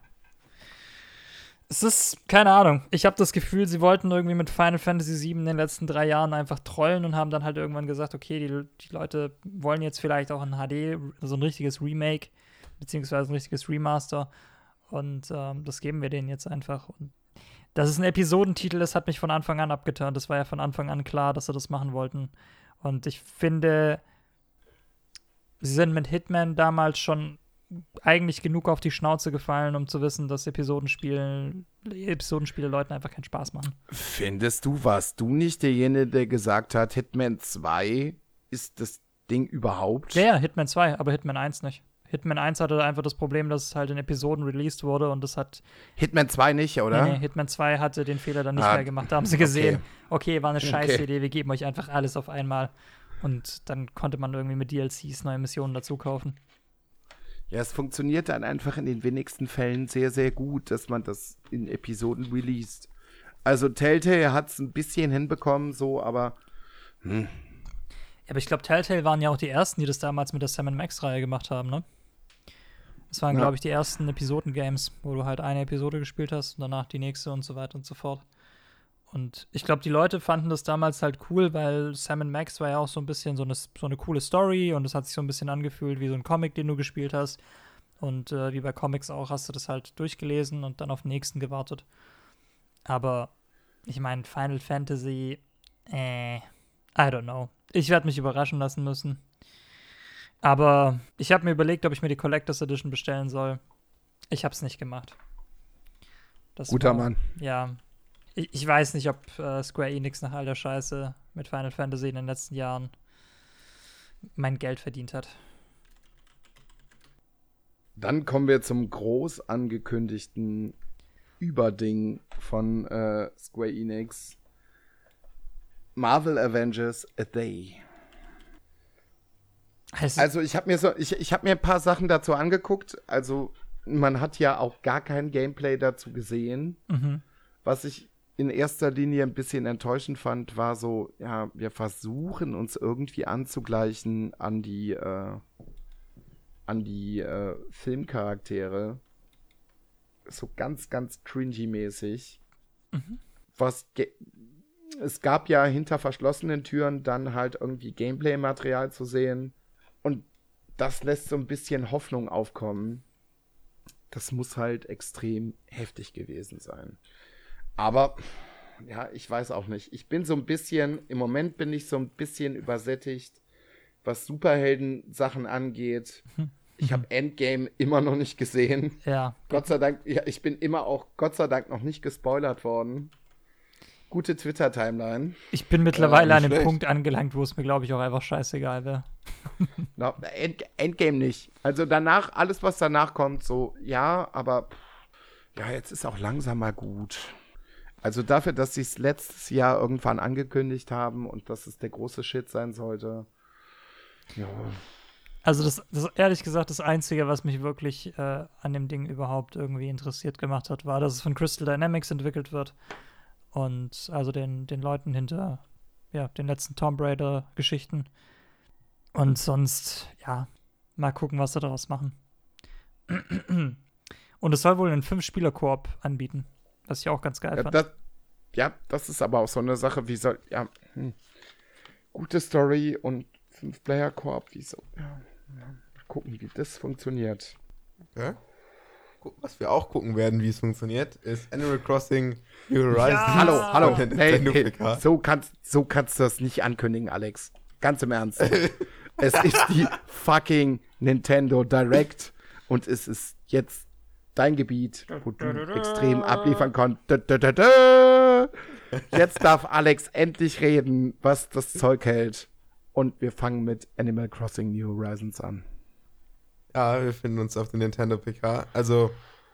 Es ist, keine Ahnung, ich habe das Gefühl, sie wollten irgendwie mit Final Fantasy VII in den letzten drei Jahren einfach trollen und haben dann halt irgendwann gesagt, okay, die, die Leute wollen jetzt vielleicht auch ein HD, so ein richtiges Remake, beziehungsweise ein richtiges Remaster. Und ähm, das geben wir denen jetzt einfach. Und dass es ein Episodentitel ist, hat mich von Anfang an abgeturnt. Das war ja von Anfang an klar, dass sie das machen wollten. Und ich finde, sie sind mit Hitman damals schon eigentlich genug auf die Schnauze gefallen, um zu wissen, dass Episodenspiele, Episodenspiele Leuten einfach keinen Spaß machen.
Findest du, warst du nicht derjenige, der gesagt hat, Hitman 2 ist das Ding überhaupt?
Ja, ja, Hitman 2, aber Hitman 1 nicht. Hitman 1 hatte einfach das Problem, dass es halt in Episoden released wurde und das hat
Hitman 2 nicht, oder?
Nee, nee, Hitman 2 hatte den Fehler dann nicht
Ah,
mehr gemacht. Da haben sie gesehen, okay, war eine
Okay.
scheiß Idee, wir geben euch einfach alles auf einmal. Und dann konnte man irgendwie mit DLCs neue Missionen dazu kaufen.
Ja, es funktioniert dann einfach in den wenigsten Fällen sehr, sehr gut, dass man das in Episoden released. Also Telltale hat es ein bisschen hinbekommen, so, aber
Ja, aber ich glaube, Telltale waren ja auch die ersten, die das damals mit der Sam Max-Reihe gemacht haben, ne? Das waren,
Ja.
glaube ich, die ersten Episoden-Games, wo du halt eine Episode gespielt hast und danach die nächste und so weiter und so fort. Und ich glaube, die Leute fanden das damals halt cool, weil Sam Max war ja auch so ein bisschen so eine, so eine coole Story und es hat sich so ein bisschen angefühlt wie so ein Comic, den du gespielt hast. Und äh, wie bei Comics auch, hast du das halt durchgelesen und dann auf den nächsten gewartet. Aber ich meine, Final Fantasy, äh, I don't know. Ich werde mich überraschen lassen müssen. Aber ich habe mir überlegt, ob ich mir die Collectors Edition bestellen soll. Ich habe es nicht gemacht. Das
guter
war-
Mann.
Ja. Ich, ich weiß nicht, ob äh, Square Enix nach all der Scheiße mit Final Fantasy in den letzten Jahren mein Geld verdient hat.
Dann kommen wir zum groß angekündigten Überding von äh, Square Enix. Marvel Avengers A Day.
Also,
Also ich habe mir so, ich, ich habe mir ein paar Sachen dazu angeguckt. Also man hat ja auch gar kein Gameplay dazu gesehen.
mhm.
Was ich in erster Linie ein bisschen enttäuschend fand, war so, ja, wir versuchen uns irgendwie anzugleichen an die, äh, an die äh, Filmcharaktere. So ganz, ganz cringy-mäßig. Was ge es gab ja hinter verschlossenen Türen dann halt irgendwie Gameplay-Material zu sehen. Und das lässt so ein bisschen Hoffnung aufkommen. Das muss halt extrem heftig gewesen sein. Aber, ja, ich weiß auch nicht. Ich bin so ein bisschen, im Moment bin ich so ein bisschen übersättigt, was Superhelden-Sachen angeht. Ich habe Endgame immer noch nicht gesehen.
ja.
Gott sei Dank, ja, ich bin immer auch, Gott sei Dank, noch nicht gespoilert worden. Gute Twitter-Timeline.
Ich bin mittlerweile
nicht
an dem
schlecht.
Punkt angelangt, wo es mir, glaube ich, auch einfach scheißegal wäre.
No, End, Endgame nicht. Also danach, alles, was danach kommt, so, ja, aber pff, ja, jetzt ist auch langsam mal gut. Also dafür, dass sie es letztes Jahr irgendwann angekündigt haben und dass es der große Shit sein sollte. Ja.
Also das, das ehrlich gesagt, das Einzige, was mich wirklich äh, an dem Ding überhaupt irgendwie interessiert gemacht hat, war, dass es von Crystal Dynamics entwickelt wird. Und also den, den Leuten hinter ja, den letzten Tomb Raider-Geschichten. Und sonst, ja, mal gucken, was sie daraus machen. Und es soll wohl einen Fünf-Spieler-Koop anbieten, was ich auch ganz geil
Ja,
fand.
das, ja, das ist aber auch so eine Sache, wie soll, ja, hm. gute Story und Fünf-Player-Koop, wie so, ja, ja, mal gucken, wie das funktioniert.
Ja? Was wir auch gucken werden, wie es funktioniert, ist Animal Crossing New Horizons.
Ja.
Hallo, hallo, hey, hey, so, kannst, so kannst du das nicht ankündigen, Alex. Ganz im Ernst. es ist die fucking Nintendo Direct und es ist jetzt dein Gebiet, wo du extrem abliefern konntest. Jetzt darf Alex endlich reden, was das Zeug hält. Und wir fangen mit Animal Crossing New Horizons an.
Ja, wir finden uns auf der Nintendo PK. Also,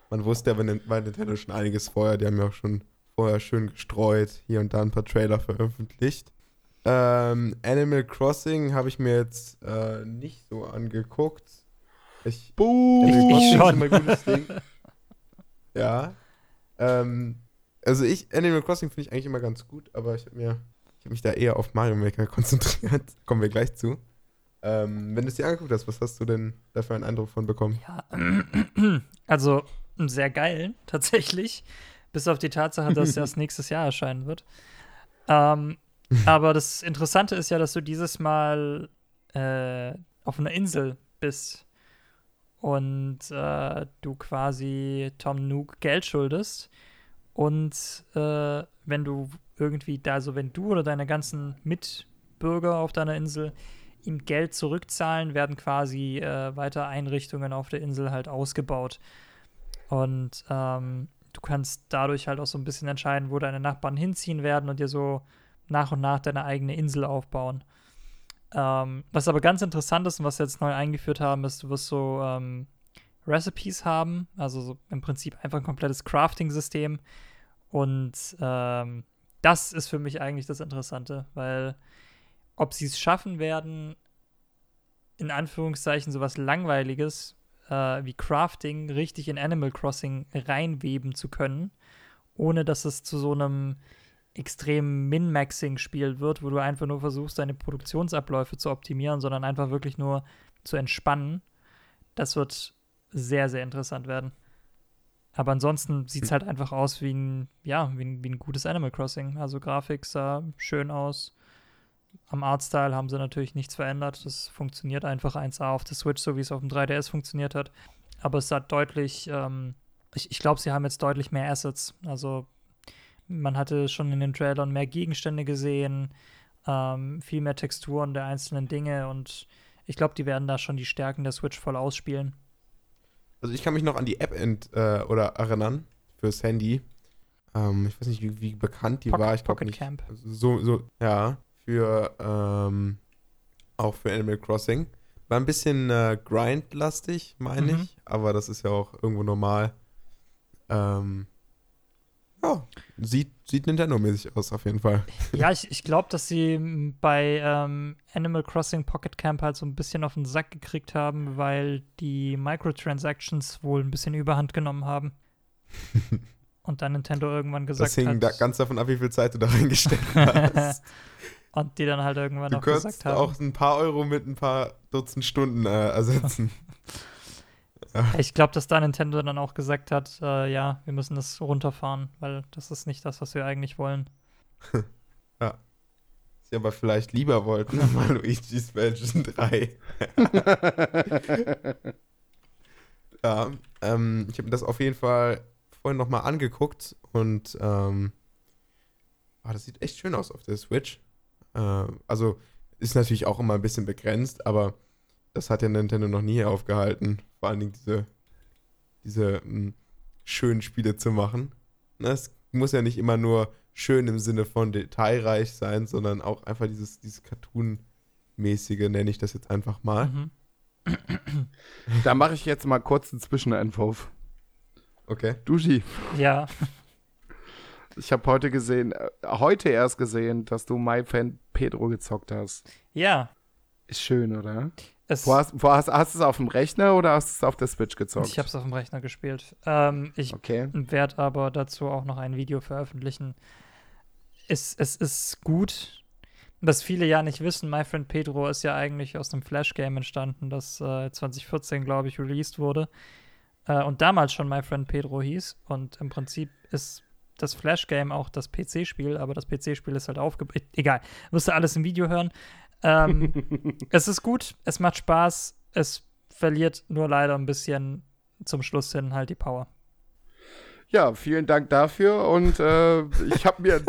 man wusste ja bei Nintendo schon einiges vorher. Die haben ja auch schon vorher schön gestreut, hier und da ein paar Trailer veröffentlicht. Ähm, Animal Crossing habe ich mir jetzt äh, nicht so angeguckt. Ich,
Buh,
ich schon.
Ist ein gutes Ding. Ja. Ähm, also ich, Animal Crossing finde ich eigentlich immer ganz gut, aber ich habe mir, ich habe mich da eher auf Mario Maker konzentriert. Kommen wir gleich zu. Ähm, wenn du es dir angeguckt hast, was hast du denn dafür einen Eindruck von bekommen?
Ja, also sehr geil, tatsächlich. Bis auf die Tatsache, dass es erst nächstes Jahr erscheinen wird. Ähm, aber das Interessante ist ja, dass du dieses Mal äh, auf einer Insel bist und äh, du quasi Tom Nook Geld schuldest. Und äh, wenn du irgendwie da, also wenn du oder deine ganzen Mitbürger auf deiner Insel ihm Geld zurückzahlen, werden quasi äh, weiter Einrichtungen auf der Insel halt ausgebaut. Und ähm, du kannst dadurch halt auch so ein bisschen entscheiden, wo deine Nachbarn hinziehen werden und dir so nach und nach deine eigene Insel aufbauen. Ähm, was aber ganz interessant ist und was wir jetzt neu eingeführt haben, ist, du wirst so ähm, Recipes haben, also so im Prinzip einfach ein komplettes Crafting-System. Und ähm, das ist für mich eigentlich das Interessante, weil ob sie es schaffen werden, in Anführungszeichen sowas Langweiliges äh, wie Crafting richtig in Animal Crossing reinweben zu können, ohne dass es zu so einem extrem Min-Maxing-Spiel wird, wo du einfach nur versuchst, deine Produktionsabläufe zu optimieren, sondern einfach wirklich nur zu entspannen. Das wird sehr, sehr interessant werden. Aber ansonsten sieht es hm. halt einfach aus wie ein, ja, wie ein, wie ein gutes Animal Crossing. Also Grafik sah schön aus. Am Artstyle haben sie natürlich nichts verändert. Das funktioniert einfach 1A auf der Switch, so wie es auf dem 3DS funktioniert hat. Aber es hat deutlich, ähm, ich, ich glaube, sie haben jetzt deutlich mehr Assets. Also man hatte schon in den Trailern mehr Gegenstände gesehen, ähm, viel mehr Texturen der einzelnen Dinge und ich glaube, die werden da schon die Stärken der Switch voll ausspielen.
Also ich kann mich noch an die App ent, äh, oder erinnern fürs Handy. Ähm, ich weiß nicht, wie, wie bekannt die
Pocket,
war. Ich
Pocket
nicht.
Camp.
So, so, ja, für ähm, auch für Animal Crossing. War ein bisschen äh, grindlastig, meine mhm. ich, aber das ist ja auch irgendwo normal. Ähm, ja, sieht, sieht Nintendo-mäßig aus, auf jeden Fall.
Ja, ich, ich glaube, dass sie bei ähm, Animal Crossing Pocket Camp halt so ein bisschen auf den Sack gekriegt haben, weil die Microtransactions wohl ein bisschen überhand genommen haben. Und dann Nintendo irgendwann gesagt
das hing
hat.
Da ganz davon ab, wie viel Zeit du da reingesteckt hast.
Und die dann halt irgendwann
du
auch gesagt haben.
auch ein paar Euro mit ein paar Dutzend Stunden äh, ersetzen.
Ich glaube, dass da Nintendo dann auch gesagt hat, äh, ja, wir müssen das runterfahren, weil das ist nicht das, was wir eigentlich wollen.
ja. Sie aber vielleicht lieber wollten, mal Luigi's Mansion 3. ja, ähm, ich habe mir das auf jeden Fall vorhin nochmal angeguckt und ähm, oh, das sieht echt schön aus auf der Switch. Äh, also ist natürlich auch immer ein bisschen begrenzt, aber das hat ja Nintendo noch nie aufgehalten, vor allen Dingen diese, diese hm, schönen Spiele zu machen. Ne, es muss ja nicht immer nur schön im Sinne von detailreich sein, sondern auch einfach dieses, dieses Cartoon-mäßige, nenne ich das jetzt einfach mal. Mhm.
Da mache ich jetzt mal kurz einen Zwischenentwurf.
Okay.
Dushi.
Ja.
Ich habe heute gesehen, äh, heute erst gesehen, dass du My Fan Pedro gezockt hast.
Ja.
Ist schön, oder? Es wo hast, wo hast, hast du es auf dem Rechner oder hast du es auf der Switch gezockt?
Ich habe es auf dem Rechner gespielt. Ähm, ich
okay.
werde aber dazu auch noch ein Video veröffentlichen. Es, es ist gut. Was viele ja nicht wissen, My Friend Pedro ist ja eigentlich aus einem Flash-Game entstanden, das äh, 2014, glaube ich, released wurde. Äh, und damals schon My Friend Pedro hieß. Und im Prinzip ist das Flash-Game auch das PC-Spiel, aber das PC-Spiel ist halt aufgebaut. Egal, wirst du alles im Video hören. Ähm, es ist gut, es macht Spaß, es verliert nur leider ein bisschen zum Schluss hin halt die Power.
Ja, vielen Dank dafür und äh, ich habe mir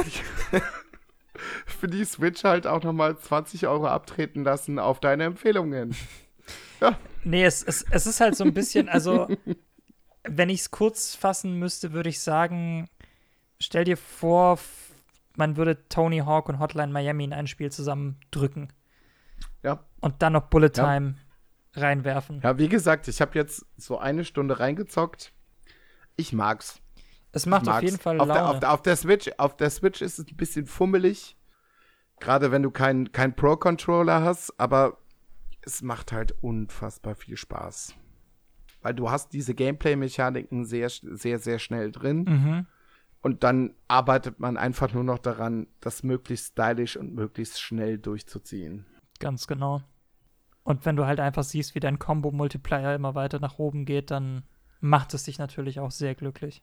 für die Switch halt auch nochmal 20 Euro abtreten lassen auf deine Empfehlungen.
Ja. Nee, es, es, es ist halt so ein bisschen, also wenn ich es kurz fassen müsste, würde ich sagen, stell dir vor, man würde Tony Hawk und Hotline Miami in ein Spiel zusammendrücken.
Ja.
Und dann noch Bullet
Ja.
Time reinwerfen.
Ja, wie gesagt, ich habe jetzt so eine Stunde reingezockt. Ich mag's.
Es macht auf jeden Fall
auf
Laune.
der, auf, der, auf der Switch, auf der Switch ist es ein bisschen fummelig. Gerade wenn du keinen kein Pro-Controller hast, aber es macht halt unfassbar viel Spaß. Weil du hast diese Gameplay-Mechaniken sehr, sehr, sehr schnell drin.
mhm.
Und dann arbeitet man einfach nur noch daran, das möglichst stylisch und möglichst schnell durchzuziehen.
Ganz genau. Und wenn du halt einfach siehst, wie dein Combo-Multiplier immer weiter nach oben geht, dann macht es dich natürlich auch sehr glücklich.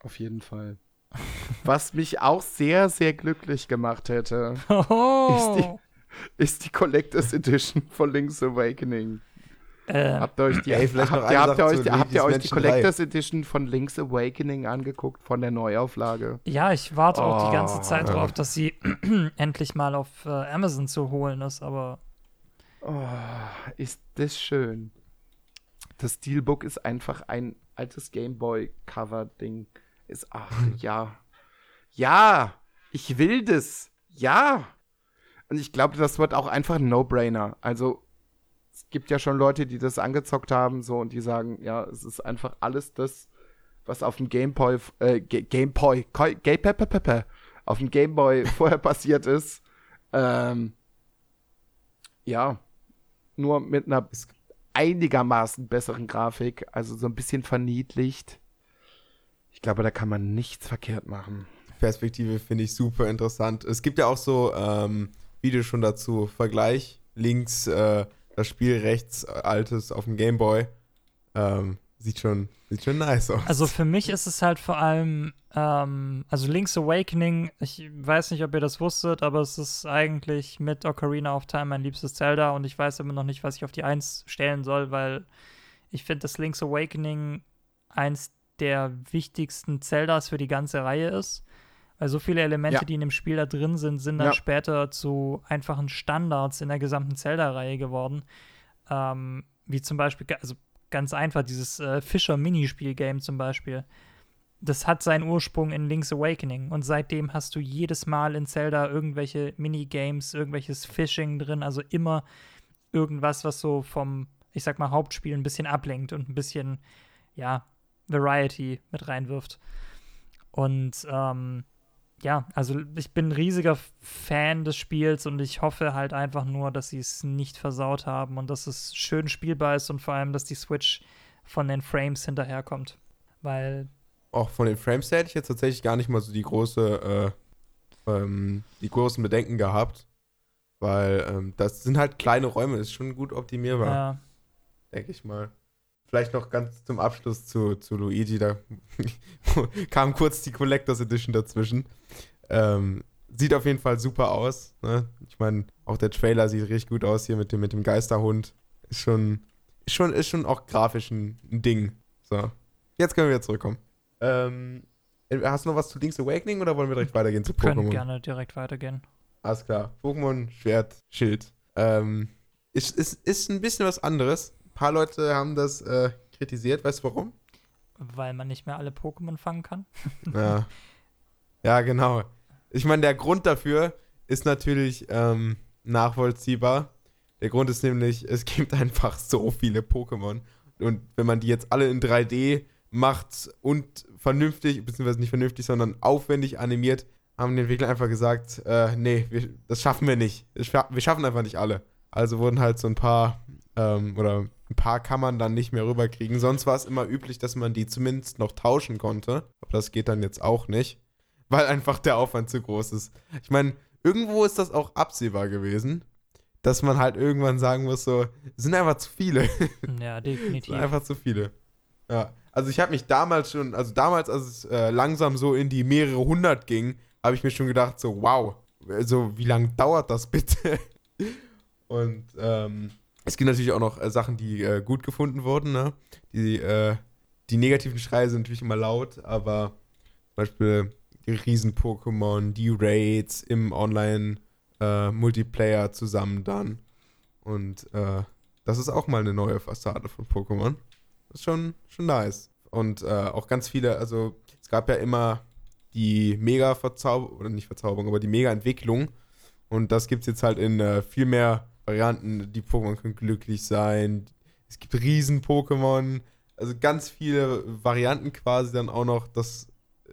Auf jeden Fall. Was mich auch sehr, sehr glücklich gemacht hätte,
Oh.
ist die Collectors Edition von Link's Awakening.
Äh,
Habt ihr euch die,
Ey, vielleicht
habt, ihr, habt, ihr euch, die- habt ihr euch die Collectors Edition von Link's Awakening angeguckt, von der Neuauflage?
ja, ich warte auch die ganze
Oh,
Zeit
ja.
drauf, dass sie endlich mal auf äh, Amazon zu holen ist, aber
Oh, ist das schön. Das Steelbook ist einfach ein altes Gameboy-Cover-Ding. Ist, ach, ja. Ja, ich will das. Ja. Und ich glaube, das wird auch einfach ein No-Brainer. Also, gibt ja schon Leute, die das angezockt haben, so, und die sagen, ja, es ist einfach alles das, was auf dem Gameboy, äh, Ga- Gameboy, Koi- Ga- Pe- Pe- Pe- Pe- auf dem Gameboy vorher passiert ist. Ähm, ja, nur mit einer einigermaßen besseren Grafik, also so ein bisschen verniedlicht. Ich glaube, da kann man nichts verkehrt machen.
Perspektive finde ich super interessant. Es gibt ja auch so ähm, Videos schon dazu. Vergleich links äh, das Spiel, rechts äh, altes auf dem Gameboy. Ähm, sieht schon, sieht schon nice aus.
Also für mich ist es halt vor allem, ähm, also Link's Awakening, ich weiß nicht, ob ihr das wusstet, aber es ist eigentlich mit Ocarina of Time mein liebstes Zelda und ich weiß immer noch nicht, was ich auf die Eins stellen soll, weil ich finde, dass Link's Awakening eins der wichtigsten Zeldas für die ganze Reihe ist. Weil so viele Elemente,
Ja.
die in dem Spiel da drin sind, sind dann
Ja.
später zu einfachen Standards in der gesamten Zelda-Reihe geworden. Ähm, wie zum Beispiel, also ganz einfach, dieses äh, Fischer-Minispiel-Game zum Beispiel. Das hat seinen Ursprung in Link's Awakening und seitdem hast du jedes Mal in Zelda irgendwelche Minigames, irgendwelches Fishing drin, also immer irgendwas, was so vom, ich sag mal, Hauptspiel ein bisschen ablenkt und ein bisschen, ja, Variety mit reinwirft. Und ähm, ja, also ich bin ein riesiger Fan des Spiels und ich hoffe halt einfach nur, dass sie es nicht versaut haben und dass es schön spielbar ist und vor allem, dass die Switch von den Frames hinterherkommt. Weil,
auch von den Frames hätte ich jetzt tatsächlich gar nicht mal so die große, äh, ähm, die großen Bedenken gehabt. Weil ähm, das sind halt kleine Räume, das ist schon gut optimierbar,
ja,
denke ich mal. Vielleicht noch ganz zum Abschluss zu, zu Luigi, da kam kurz die Collectors Edition dazwischen. Ähm, sieht auf jeden Fall super aus. Ne? Ich meine, auch der Trailer sieht richtig gut aus hier mit dem, mit dem Geisterhund. Ist schon, ist schon, ist schon auch grafisch ein, Ding. So. Jetzt können wir wieder zurückkommen. Ähm, hast du noch was zu Link's Awakening oder wollen wir direkt weitergehen zu
können
Pokémon?
gerne direkt weitergehen.
Alles klar. Pokémon, Schwert, Schild. Ähm, ist, ist, ist ein bisschen was anderes. Ein paar Leute haben das äh, kritisiert. Weißt du warum?
Weil man nicht mehr alle Pokémon fangen kann.
ja. ja, genau. Ich meine, der Grund dafür ist natürlich ähm, nachvollziehbar. Der Grund ist nämlich, es gibt einfach so viele Pokémon. Und wenn man die jetzt alle in 3D macht und vernünftig, beziehungsweise nicht vernünftig, sondern aufwendig animiert, haben die Entwickler einfach gesagt, äh, nee, wir, das schaffen wir nicht. Wir schaffen einfach nicht alle. Also wurden halt so ein paar, ähm, oder ein paar kann man dann nicht mehr rüberkriegen. Sonst war es immer üblich, dass man die zumindest noch tauschen konnte. Aber das geht dann jetzt auch nicht, weil einfach der Aufwand zu groß ist. Ich meine, irgendwo ist das auch absehbar gewesen, dass man halt irgendwann sagen muss, so, es sind einfach zu viele.
ja,
Es
definitiv.
sind einfach zu viele. Ja. Also ich habe mich damals schon, also damals, als es äh, langsam so in die mehrere hundert ging, habe ich mir schon gedacht, so, wow, also wie lange dauert das bitte? Und ähm, es gibt natürlich auch noch äh, Sachen, die äh, gut gefunden wurden, ne? Die, äh, die negativen Schreie sind natürlich immer laut, aber zum Beispiel die Riesen-Pokémon, die Raids im Online-Multiplayer zusammen dann. Und äh, das ist auch mal eine neue Fassade von Pokémon. Das ist schon, schon nice. Und äh, auch ganz viele, also es gab ja immer die Mega-Verzauberung, oder nicht Verzauberung, aber die Mega-Entwicklung. Und das gibt es jetzt halt in äh, viel mehr Varianten. Die Pokémon können glücklich sein. Es gibt Riesen-Pokémon. Also ganz viele Varianten quasi dann auch noch. Das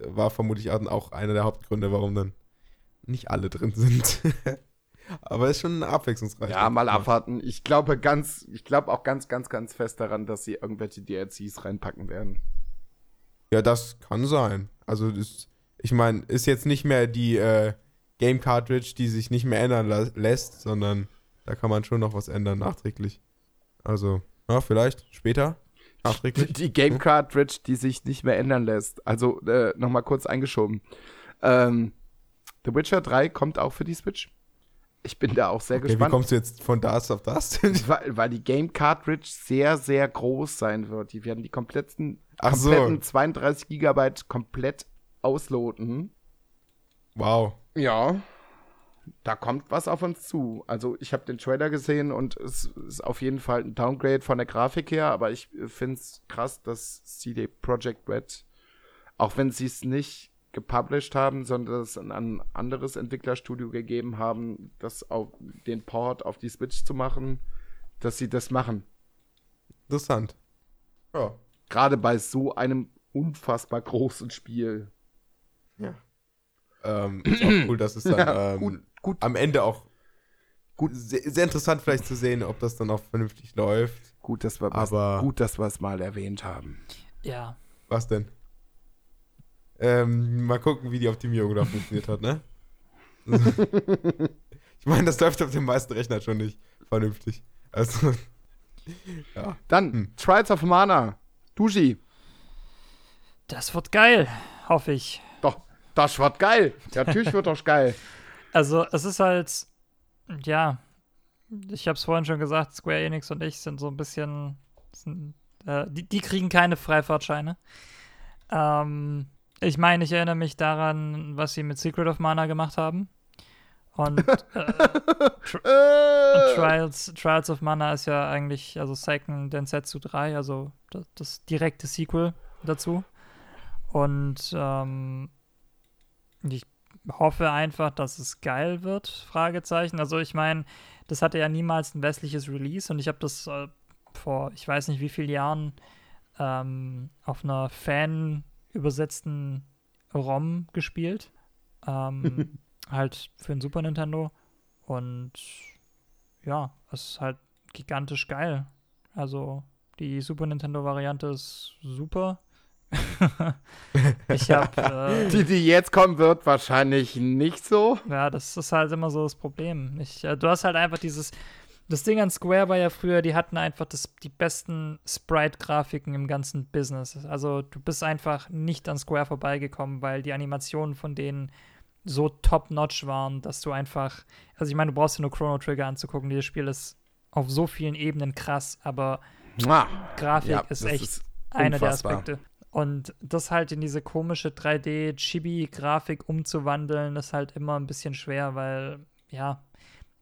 war vermutlich auch einer der Hauptgründe, warum dann nicht alle drin sind. Aber ist schon abwechslungsreich.
Ja, mal abwarten. Ich glaube ganz, ich glaube auch ganz, ganz, ganz fest daran, dass sie irgendwelche DLCs reinpacken werden.
Ja, das kann sein. Also das, ich meine, ist jetzt nicht mehr die äh, Game Cartridge, die sich nicht mehr ändern lässt, sondern da kann man schon noch was ändern nachträglich. Also, ja, vielleicht später.
Nachträglich. Die Game? Cartridge, die sich nicht mehr ändern lässt. Also, äh, nochmal kurz eingeschoben. Ähm, The Witcher 3 kommt auch für die Switch. Ich bin da auch sehr okay, gespannt.
Wie kommst du jetzt von das auf das?
weil, weil, die Game Cartridge sehr, sehr groß sein wird. Die werden die kompletten, kompletten so. 32 Gigabyte komplett ausloten.
Wow.
Ja. Da kommt was auf uns zu. Also ich habe den Trailer gesehen und es ist auf jeden Fall ein Downgrade von der Grafik her, aber ich finde es krass, dass CD Projekt Red, auch wenn sie es nicht gepublished haben, sondern es an ein anderes Entwicklerstudio gegeben haben, das auf den Port auf die Switch zu machen, dass sie das machen.
Interessant.
Ja. Gerade bei so einem unfassbar großen Spiel.
Ja. Ähm, ist auch cool, dass es dann ja, ähm, gut, am Ende auch gut, sehr, sehr, interessant vielleicht zu sehen, ob das dann auch vernünftig läuft.
Gut, dass wir Aber gut, dass wir es mal erwähnt haben.
Ja.
Was denn? Ähm, mal gucken, wie die Optimierung da funktioniert hat, ne? ich meine, das läuft auf den meisten Rechnern schon nicht vernünftig. Also,
ja. Dann, hm. Trials of Mana. Dushi.
Das wird geil, hoffe ich.
Doch, das wird geil. Natürlich wird das geil.
Also, es ist halt, ja, ich habe es vorhin schon gesagt, Square Enix und ich sind so ein bisschen, sind, äh, die, die, kriegen keine Freifahrtscheine. Ähm, ich meine, ich erinnere mich daran, was sie mit Secret of Mana gemacht haben. Und äh, Tri Trials, Trials of Mana ist ja eigentlich, also Seiken Densetsu 3, also das, das direkte Sequel dazu. Und ähm, ich hoffe einfach, dass es geil wird, Fragezeichen. Also ich meine, das hatte ja niemals ein westliches Release und ich habe das äh, vor, ich weiß nicht wie vielen Jahren ähm, auf einer Fan übersetzten ROM gespielt. Ähm, halt für den Super Nintendo. Und ja, es ist halt gigantisch geil. Also die Super Nintendo-Variante ist super.
ich hab, äh, die, die jetzt kommen wird, wahrscheinlich nicht so.
Ja, das ist halt immer so das Problem. Ich, äh, du hast halt einfach dieses das Ding an Square war ja früher, die hatten einfach das, die besten Sprite-Grafiken im ganzen Business. Also du bist einfach nicht an Square vorbeigekommen, weil die Animationen von denen so top-notch waren, dass du einfach, also ich meine, du brauchst dir nur Chrono Trigger anzugucken. Dieses Spiel ist auf so vielen Ebenen krass, aber ah, Grafik ja, ist echt ist einer der Aspekte. Und das halt in diese komische 3D-Chibi-Grafik umzuwandeln, ist halt immer ein bisschen schwer, weil, ja,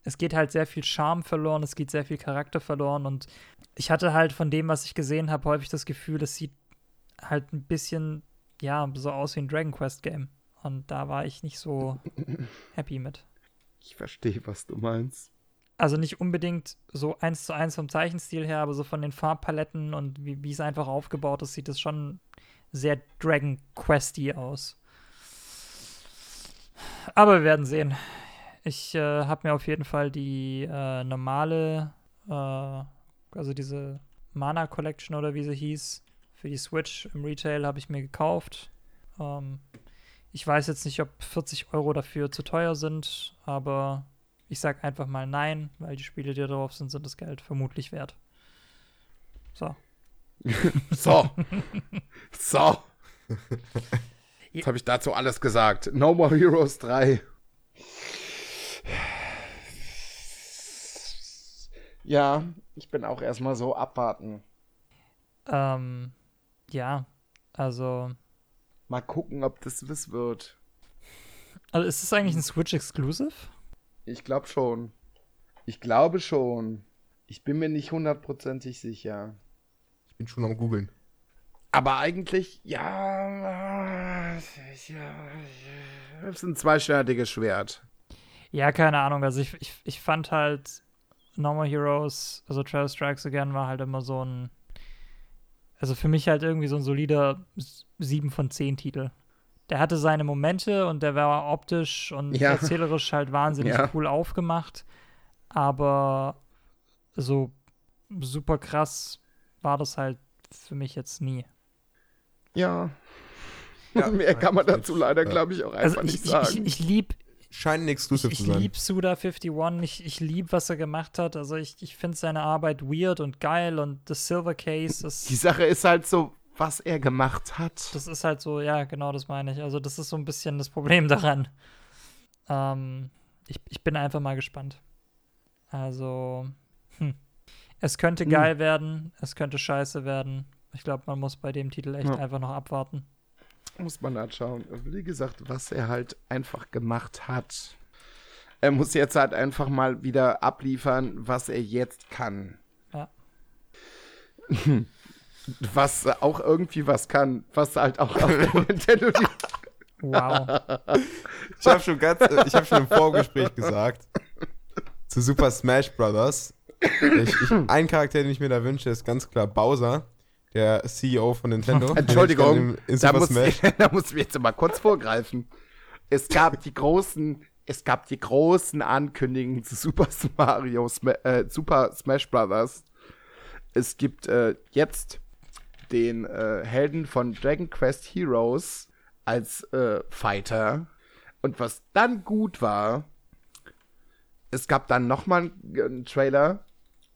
es geht halt sehr viel Charme verloren, es geht sehr viel Charakter verloren und ich hatte halt von dem, was ich gesehen habe, häufig das Gefühl, es sieht halt ein bisschen, ja, so aus wie ein Dragon Quest Game. Und da war ich nicht so happy mit.
Ich verstehe, was du meinst.
Also nicht unbedingt so eins zu eins vom Zeichenstil her, aber so von den Farbpaletten und wie, wie es einfach aufgebaut ist, sieht es schon sehr Dragon Questy aus. Aber wir werden sehen. Ich äh, habe mir auf jeden Fall die äh, normale, äh, also diese Mana Collection oder wie sie hieß, für die Switch im Retail habe ich mir gekauft. Ähm, ich weiß jetzt nicht, ob 40 Euro dafür zu teuer sind, aber ich sage einfach mal nein, weil die Spiele, die da drauf sind, sind das Geld vermutlich wert. So.
so. so. Jetzt habe ich dazu alles gesagt. No More Heroes 3. Ja, ich bin auch erstmal so abwarten.
Ähm, ja, also.
Mal gucken, ob das was wird.
Also ist es eigentlich ein Switch Exclusive?
Ich glaube schon. Ich glaube schon. Ich bin mir nicht hundertprozentig sicher.
Ich bin schon am googeln.
Aber eigentlich, ja. Das ist ein zweischneidiges Schwert.
Ja, keine Ahnung. Also ich, ich, ich fand halt Normal Heroes, also Travis Strikes Again war halt immer so ein, also für mich halt irgendwie so ein solider 7 von 10 Titel. Der hatte seine Momente und der war optisch und
Ja.
erzählerisch halt wahnsinnig
Ja.
cool aufgemacht. Aber so super krass war das halt für mich jetzt nie.
Ja.
Ja,
Mehr kann man dazu leider,
Ja.
glaube ich, auch
Also
einfach
ich,
nicht
ich,
sagen.
ich, ich lieb
Scheint ein Exclusive
ich,
zu
ich
sein.
lieb Suda51, ich, ich lieb, was er gemacht hat. Also ich, ich finde seine Arbeit weird und geil und das Silver Case ist,
Die Sache ist halt so, was er gemacht hat.
das ist halt so, ja, genau, das meine ich. Also das ist so ein bisschen das Problem daran. Ähm, ich, ich bin einfach mal gespannt. Also, hm. es könnte
Hm.
geil werden, es könnte scheiße werden. Ich glaube, man muss bei dem Titel echt
Ja.
einfach noch abwarten.
Muss man halt schauen. Wie gesagt, was er halt einfach gemacht hat. Er muss jetzt halt einfach mal wieder abliefern, was er jetzt kann.
Ja.
Was auch irgendwie was kann, was halt auch auf der Nintendo die
Wow.
Ich habe schon ganz, äh, ich habe schon im Vorgespräch gesagt zu Super Smash Brothers. Ich, ich, ein Charakter, den ich mir da wünsche, ist ganz klar Bowser, der CEO von Nintendo.
Entschuldigung,
In, in
da
Super
muss,
Smash.
da muss ich jetzt mal kurz vorgreifen. Es gab die großen, es gab die großen Ankündigungen zu Super Mario, Sma äh, Super Smash Brothers. Es gibt äh, jetzt den äh, Helden von Dragon Quest Heroes als äh, Fighter. Und was dann gut war, es gab dann noch mal einen, einen Trailer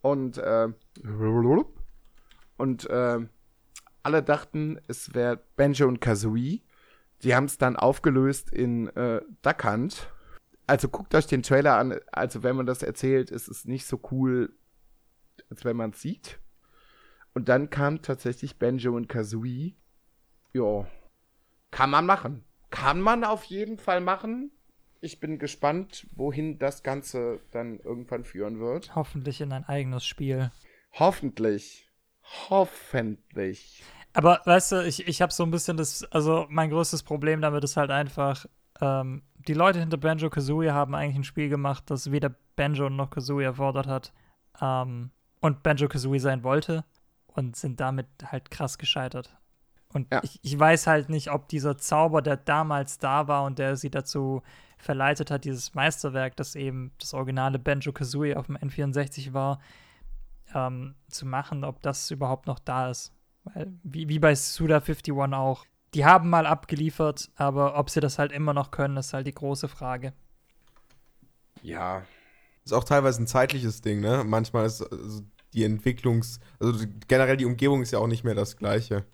und äh, und äh, alle dachten, es wäre Banjo und Kazooie. Die haben es dann aufgelöst in äh, Duck Hunt. Also guckt euch den Trailer an. Also wenn man das erzählt, ist es nicht so cool, als wenn man es sieht. Und dann kam tatsächlich Banjo und Kazooie. Ja, kann man machen. Kann man auf jeden Fall machen. Ich bin gespannt, wohin das Ganze dann irgendwann führen wird.
Hoffentlich in ein eigenes Spiel.
Hoffentlich. Hoffentlich.
Aber weißt du, ich, ich habe so ein bisschen das, also mein größtes Problem damit ist halt einfach, ähm, die Leute hinter Banjo Kazooie haben eigentlich ein Spiel gemacht, das weder Banjo noch Kazooie erfordert hat ähm, und Banjo Kazooie sein wollte und sind damit halt krass gescheitert. Und
Ja.
ich, ich weiß halt nicht, ob dieser Zauber, der damals da war und der sie dazu verleitet hat, dieses Meisterwerk, das eben das originale Banjo Kazooie auf dem N64 war, ähm, zu machen, ob das überhaupt noch da ist. Weil, wie, wie bei Suda51 auch. Die haben mal abgeliefert, aber ob sie das halt immer noch können, ist halt die große Frage.
Ja,
Ist auch teilweise ein zeitliches Ding, ne? Manchmal ist also die Entwicklungs-, also generell die Umgebung ist ja auch nicht mehr das gleiche,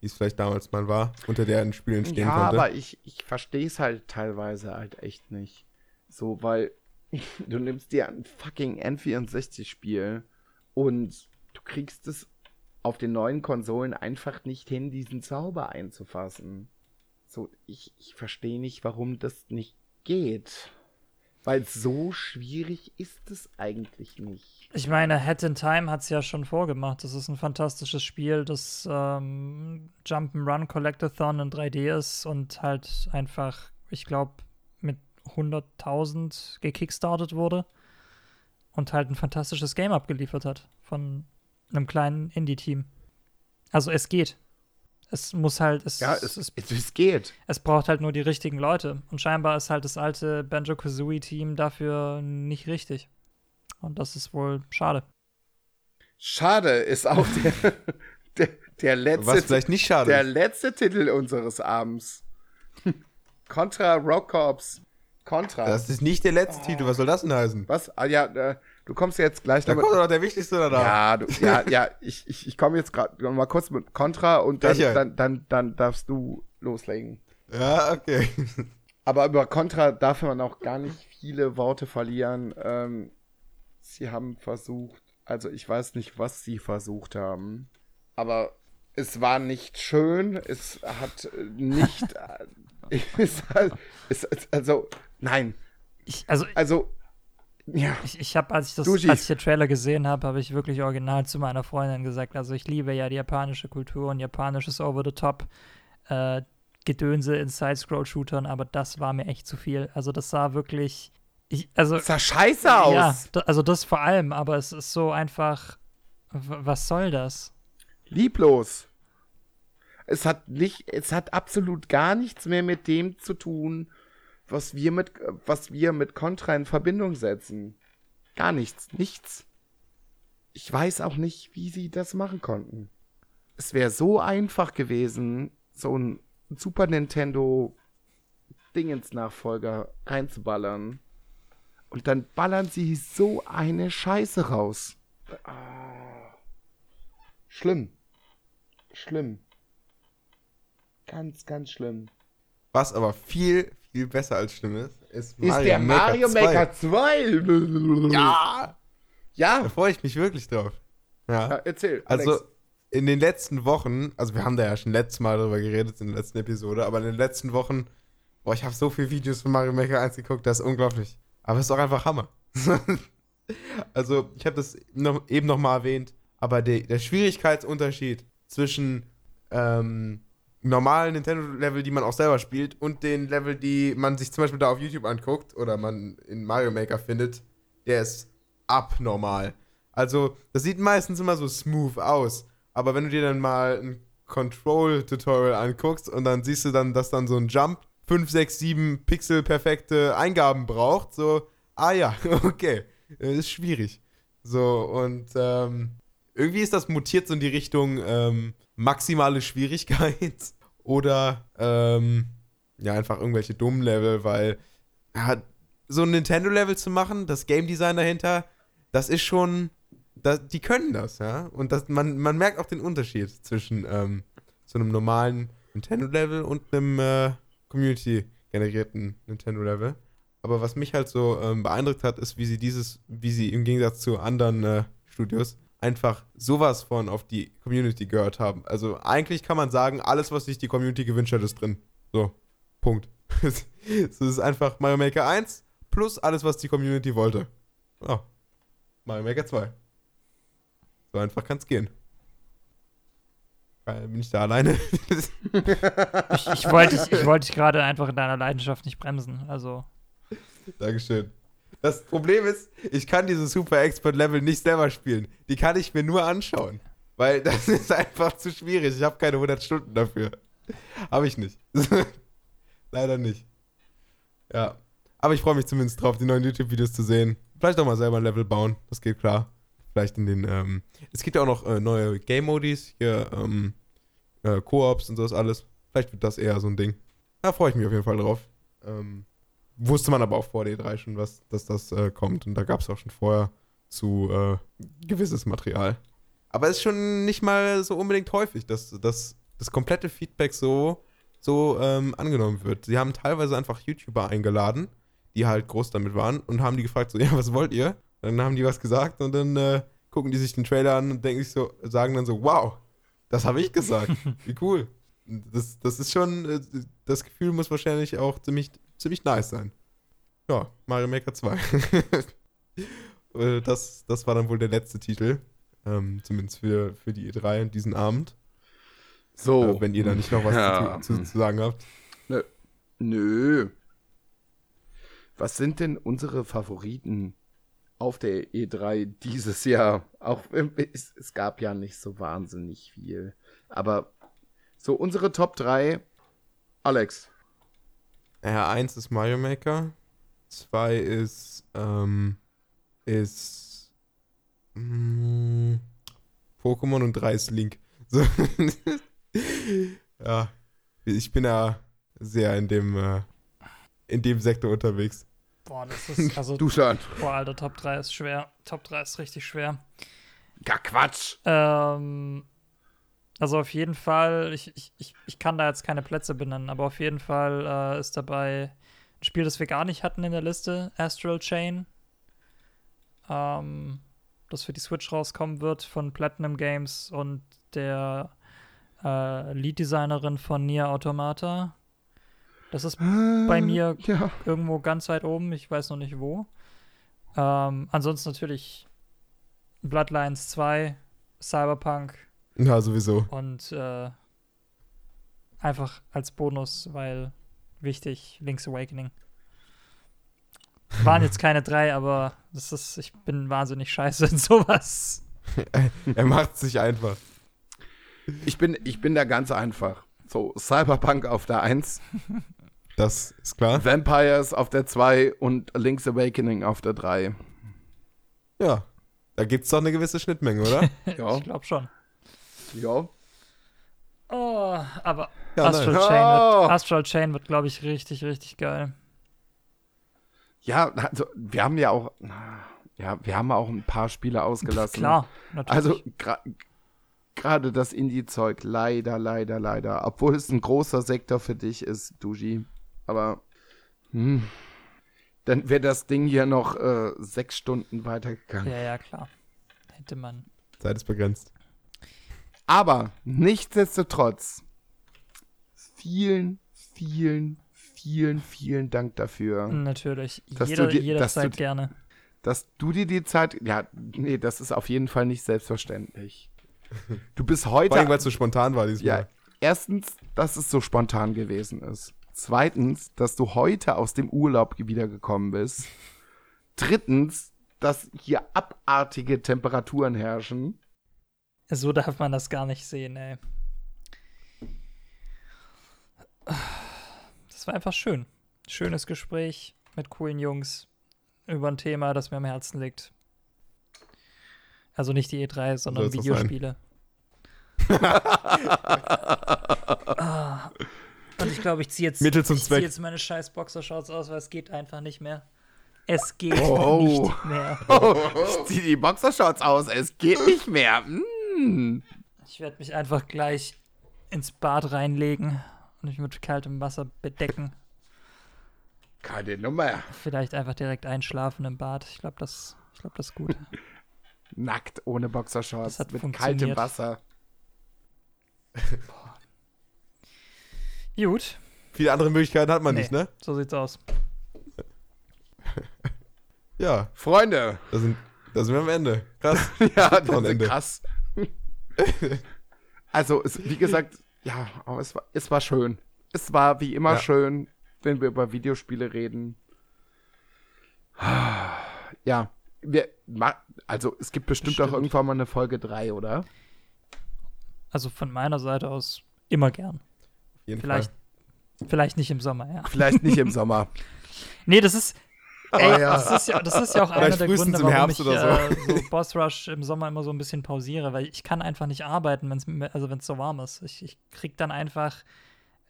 wie es vielleicht damals mal war, unter der ein Spiel entstehen
ja,
konnte.
aber ich, ich verstehe es halt teilweise halt echt nicht. So, weil du nimmst dir ein fucking N64-Spiel und du kriegst es auf den neuen Konsolen einfach nicht hin, diesen Zauber einzufassen. So, ich, ich verstehe nicht, warum das nicht geht. Weil so schwierig ist es eigentlich nicht.
Ich meine, Head in Time hat es ja schon vorgemacht. Das ist ein fantastisches Spiel, das ähm, Jump'n'Run Collectathon in 3D ist und halt einfach, ich glaube, mit 100.000 gekickstartet wurde und halt ein fantastisches Game abgeliefert hat von einem kleinen Indie-Team. Also es geht. Es muss halt, es,
Ja,
es,
es, es, es geht.
es braucht halt nur die richtigen Leute. Und scheinbar ist halt das alte Banjo-Kazooie-Team dafür nicht richtig. Und das ist wohl schade.
Schade ist auch der, der, der letzte.
Was vielleicht nicht schade
Der letzte Titel unseres Abends. Contra Rock Corps. Contra.
Das ist nicht der letzte Titel, was soll das denn heißen?
Was? Ah ja, äh, du kommst jetzt gleich
Da
damit.
kommt doch der wichtigste da. da.
Ja, du, ja, ja, ich, ich, ich komme jetzt gerade noch mal kurz mit Contra und dann,
Welcher?
dann, dann, dann darfst du loslegen.
Ja, okay.
Aber über Contra darf man auch gar nicht viele Worte verlieren. Ähm, sie haben versucht, also ich weiß nicht, was sie versucht haben, aber es war nicht schön, es hat äh, nicht, äh, es, es, also, nein,
Ich, also
also, ja,
Ich, ich habe, als ich das,
Du,
als ich den Trailer gesehen habe, habe ich wirklich original zu meiner Freundin gesagt, also ich liebe ja die japanische Kultur und japanisches Over the Top. Äh, Gedönse in Side-Scroll-Shootern, aber das war mir echt zu viel. Also das sah wirklich. Ich, also,
Das sah scheiße aus.
ja, da, also das vor allem, aber es ist so einfach. Was soll das?
Lieblos. Es hat nicht, es hat absolut gar nichts mehr mit dem zu tun, was wir mit, was wir mit Contra in Verbindung setzen. Gar nichts, nichts. Ich weiß auch nicht, wie sie das machen konnten. Es wäre so einfach gewesen, so ein Super Nintendo Dingens-Nachfolger reinzuballern. Und dann ballern sie so eine Scheiße raus. Ah. Schlimm. Schlimm. Ganz, ganz schlimm.
Was aber viel, viel besser als schlimm ist, ist,
Ist der Mario Maker 2?
Ja! Da
Ja.
freue ich mich wirklich drauf. Ja.
ja erzähl.
Also
Alex.
in den letzten Wochen, also wir haben da ja schon letztes Mal drüber geredet in der letzten Episode, aber in den letzten Wochen, boah, ich habe so viele Videos von Mario Maker 1 geguckt, das ist unglaublich. Aber es ist auch einfach Hammer. also ich habe das noch, eben noch mal erwähnt, aber der, der Schwierigkeitsunterschied zwischen ähm, normalen Nintendo-Level, die man auch selber spielt, und den Level, die man sich zum Beispiel da auf YouTube anguckt oder man in Mario Maker findet, der ist abnormal. Also, das sieht meistens immer so smooth aus. Aber wenn du dir dann mal ein Control-Tutorial anguckst und dann siehst du dann, dass dann so ein Jump 5, 6, 7 Pixel perfekte Eingaben braucht, so, ah ja, okay, äh, ist schwierig. So, und ähm, irgendwie ist das mutiert so in die Richtung ähm, maximale Schwierigkeit oder ähm, ja, einfach irgendwelche dummen Level, weil ja, so ein Nintendo-Level zu machen, das Game Design dahinter, das ist schon, das, die können das, ja. Und das, man, man merkt auch den Unterschied zwischen ähm, so einem normalen Nintendo-Level und einem äh, Community-generierten Nintendo-Level. Aber was mich halt so ähm, beeindruckt hat, ist, wie sie dieses, wie sie im Gegensatz zu anderen äh, Studios einfach sowas von auf die Community gehört haben. Also eigentlich kann man sagen, alles, was sich die Community gewünscht hat, ist drin. So, Punkt. Es ist einfach Mario Maker 1 plus alles, was die Community wollte. Ja. Mario Maker 2. So einfach kann es gehen. Geil, Bin ich da alleine?
Ich, ich wollte dich, ich wollte dich gerade einfach in deiner Leidenschaft nicht bremsen. Also,
Dankeschön. Das Problem ist, ich kann diese Super Expert Level nicht selber spielen. Die kann ich mir nur anschauen. Weil das ist einfach zu schwierig. Ich habe keine 100 Stunden dafür. Habe ich nicht. Leider nicht. Ja. Aber ich freue mich zumindest drauf, die neuen YouTube-Videos zu sehen. Vielleicht auch mal selber ein Level bauen. Das geht klar. Vielleicht in den, ähm, es gibt ja auch noch äh, neue Game-Modis, hier, ähm, äh, Koops und sowas alles. Vielleicht wird das eher so ein Ding. Da freue ich mich auf jeden Fall drauf. Ähm, wusste man aber auch vor der E3 schon, was, dass das äh, kommt. Und da gab es auch schon vorher zu äh, gewisses Material. Aber es ist schon nicht mal so unbedingt häufig, dass, dass das komplette Feedback so, so ähm, angenommen wird. Sie haben teilweise einfach YouTuber eingeladen, die halt groß damit waren und haben die gefragt, so, ja, was wollt ihr? Dann haben die was gesagt und dann äh, gucken die sich den Trailer an und denken sich so, sagen dann so, wow, das habe ich gesagt. Wie cool. Das, das ist schon, äh, das Gefühl muss wahrscheinlich auch ziemlich, ziemlich nice sein. Ja, Mario Maker 2. Äh, das, das war dann wohl der letzte Titel. Ähm, zumindest für, für die E3 und diesen Abend.
So.
Äh, wenn ihr da nicht noch was
Ja.
zu, zu, zu sagen habt.
Nö. Was sind denn unsere Favoriten auf der E3 dieses Jahr? Auch es, es gab ja nicht so wahnsinnig viel. Aber so unsere Top 3. Alex.
Ja, eins ist Mario Maker. Zwei ist, ähm, ist mm, Pokémon und drei ist Link. So. ja, ich bin ja sehr in dem, äh, in dem Sektor unterwegs.
boah, das ist, also,
Du schon.
boah, Alter, Top 3 ist schwer. Top 3 ist richtig schwer.
Ja, Quatsch.
Ähm, also auf jeden Fall, ich, ich, ich, ich kann da jetzt keine Plätze benennen, aber auf jeden Fall äh, ist dabei ein Spiel, das wir gar nicht hatten in der Liste, Astral Chain. Ähm, das für die Switch rauskommen wird von Platinum Games und der äh, Lead-Designerin von Nier Automata. Das ist bei mir
Ja.
irgendwo ganz weit oben, ich weiß noch nicht wo. Ähm, ansonsten natürlich Bloodlines 2, Cyberpunk
Ja, sowieso.
und äh, einfach als Bonus, weil wichtig, Link's Awakening. Waren jetzt keine drei, aber das ist, ich bin wahnsinnig scheiße in sowas.
er macht sich einfach.
Ich bin, ich bin da ganz einfach. So, Cyberpunk auf der 1.
Das ist klar.
Vampires auf der 2 und Link's Awakening auf der 3.
Ja, da gibt es doch eine gewisse Schnittmenge, oder?
Ja.
Ich glaube schon.
Ja.
Oh, aber
Ja,
Astral,
nein.
Chain
Oh.
wird, Astral Chain wird, glaube ich, richtig, richtig geil.
Ja, also wir haben ja auch, ja, wir haben auch ein paar Spiele ausgelassen.
Klar, natürlich.
Also gra- gerade das Indie-Zeug, leider, leider, leider. Obwohl es ein großer Sektor für dich ist, Duji. Aber hm, dann wäre das Ding hier noch äh, sechs Stunden weitergegangen.
ja, ja, klar. Hätte man.
Zeit ist begrenzt.
Aber nichtsdestotrotz, vielen, vielen, vielen, vielen Dank dafür,
Natürlich.
Dass
Jeder,
du du
jederzeit
die-
gerne.
dass du dir die Zeit. Ja, nee, das ist auf jeden Fall nicht selbstverständlich. Du bist heute.
Vor allem, weil es so spontan war diesmal.
Ja, erstens, dass es so spontan gewesen ist. Zweitens, dass du heute aus dem Urlaub wiedergekommen bist. Drittens, dass hier abartige Temperaturen herrschen.
So darf man das gar nicht sehen, ey. Das war einfach schön. Schönes Gespräch mit coolen Jungs über ein Thema, das mir am Herzen liegt. Also nicht die E3, sondern
sein.
Videospiele. Ah. Und ich glaube, ich ziehe jetzt,
Mittel zum
ich zieh jetzt meine scheiß Boxershorts aus, weil es geht einfach nicht mehr. Es geht
Oh.
nicht mehr.
Ich zieh die Boxershorts aus, es geht nicht mehr. Mm.
Ich werde mich einfach gleich ins Bad reinlegen und mich mit kaltem Wasser bedecken.
Keine Nummer.
Vielleicht einfach direkt einschlafen im Bad. Ich glaube, das, ich glaub, das ist gut.
Nackt, ohne Boxershorts,
Das hat
mit kaltem Wasser.
Gut,
Viele andere Möglichkeiten hat man
Nee.
nicht, ne?
so sieht's aus.
Ja,
Freunde,
da sind, da sind wir am Ende. Krass.
ja, das ist
Ende.
krass. also, es, wie gesagt, ja, aber es war, es war schön. Es war wie immer
Ja.
schön, wenn wir über Videospiele reden. Ja, wir, ma- also es gibt bestimmt auch
Bestimmt.
irgendwann mal eine Folge 3, oder?
Also von meiner Seite aus immer gern.
Auf jeden
Vielleicht, vielleicht nicht im Sommer, ja.
Vielleicht nicht im Sommer.
Nee, das ist. Ey,
ja.
das, ist ja, das ist ja auch einer der Gründe, warum ich
oder
äh, so Boss Rush im Sommer immer so ein bisschen pausiere, weil ich kann einfach nicht arbeiten, wenn's, mir- also wenn es so warm ist. Ich, ich krieg dann einfach,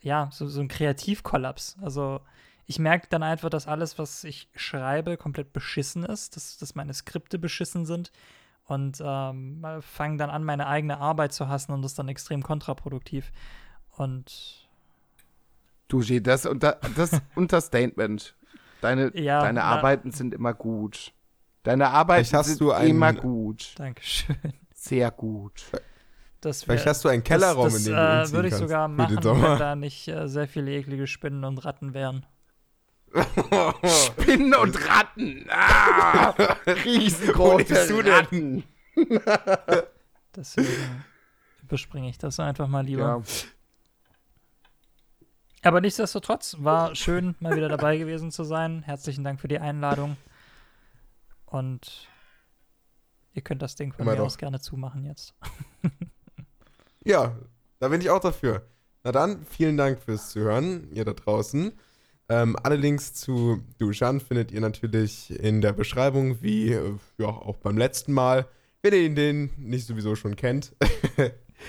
ja, so, so einen Kreativkollaps. Also ich merke dann einfach, dass alles, was ich schreibe, komplett beschissen ist, dass, dass meine Skripte beschissen sind und ähm, fange dann an, meine eigene Arbeit zu hassen und das ist dann extrem kontraproduktiv. Und
Duji, das, unter, das Unterstatement. Deine,
Ja,
deine
na-
Arbeiten sind immer gut. Deine Arbeiten
Vielleicht hast
sind
du einen-
immer gut.
Dankeschön.
Sehr gut.
Das
Vielleicht
wär-
hast du einen Kellerraum,
das, das,
in dem du
äh,
umziehen
würde ich
kannst
sogar machen, wenn da nicht äh, sehr viele eklige Spinnen und Ratten wären.
Spinnen und Ratten. Ah, riesengroße
lebst du denn?
Ratten.
Deswegen überspringe ich das einfach mal lieber.
Ja.
Aber nichtsdestotrotz war schön, mal wieder dabei gewesen zu sein. Herzlichen Dank für die Einladung. Und ihr könnt das Ding von
Immer
mir
doch.
aus gerne zumachen jetzt.
Ja, da bin ich auch dafür. Na dann, vielen Dank fürs Zuhören, ihr da draußen. Ähm, alle Links zu Dushan findet ihr natürlich in der Beschreibung, wie äh, ja, auch beim letzten Mal. Wenn ihr den nicht sowieso schon kennt.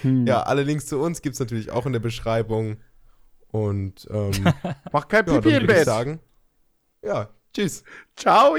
Ja, alle Links zu uns gibt es natürlich auch in der Beschreibung. Und ähm, ja,
Mach kein Pipi im
würde ich
Bett.
sagen, ja, tschüss.
Ciao.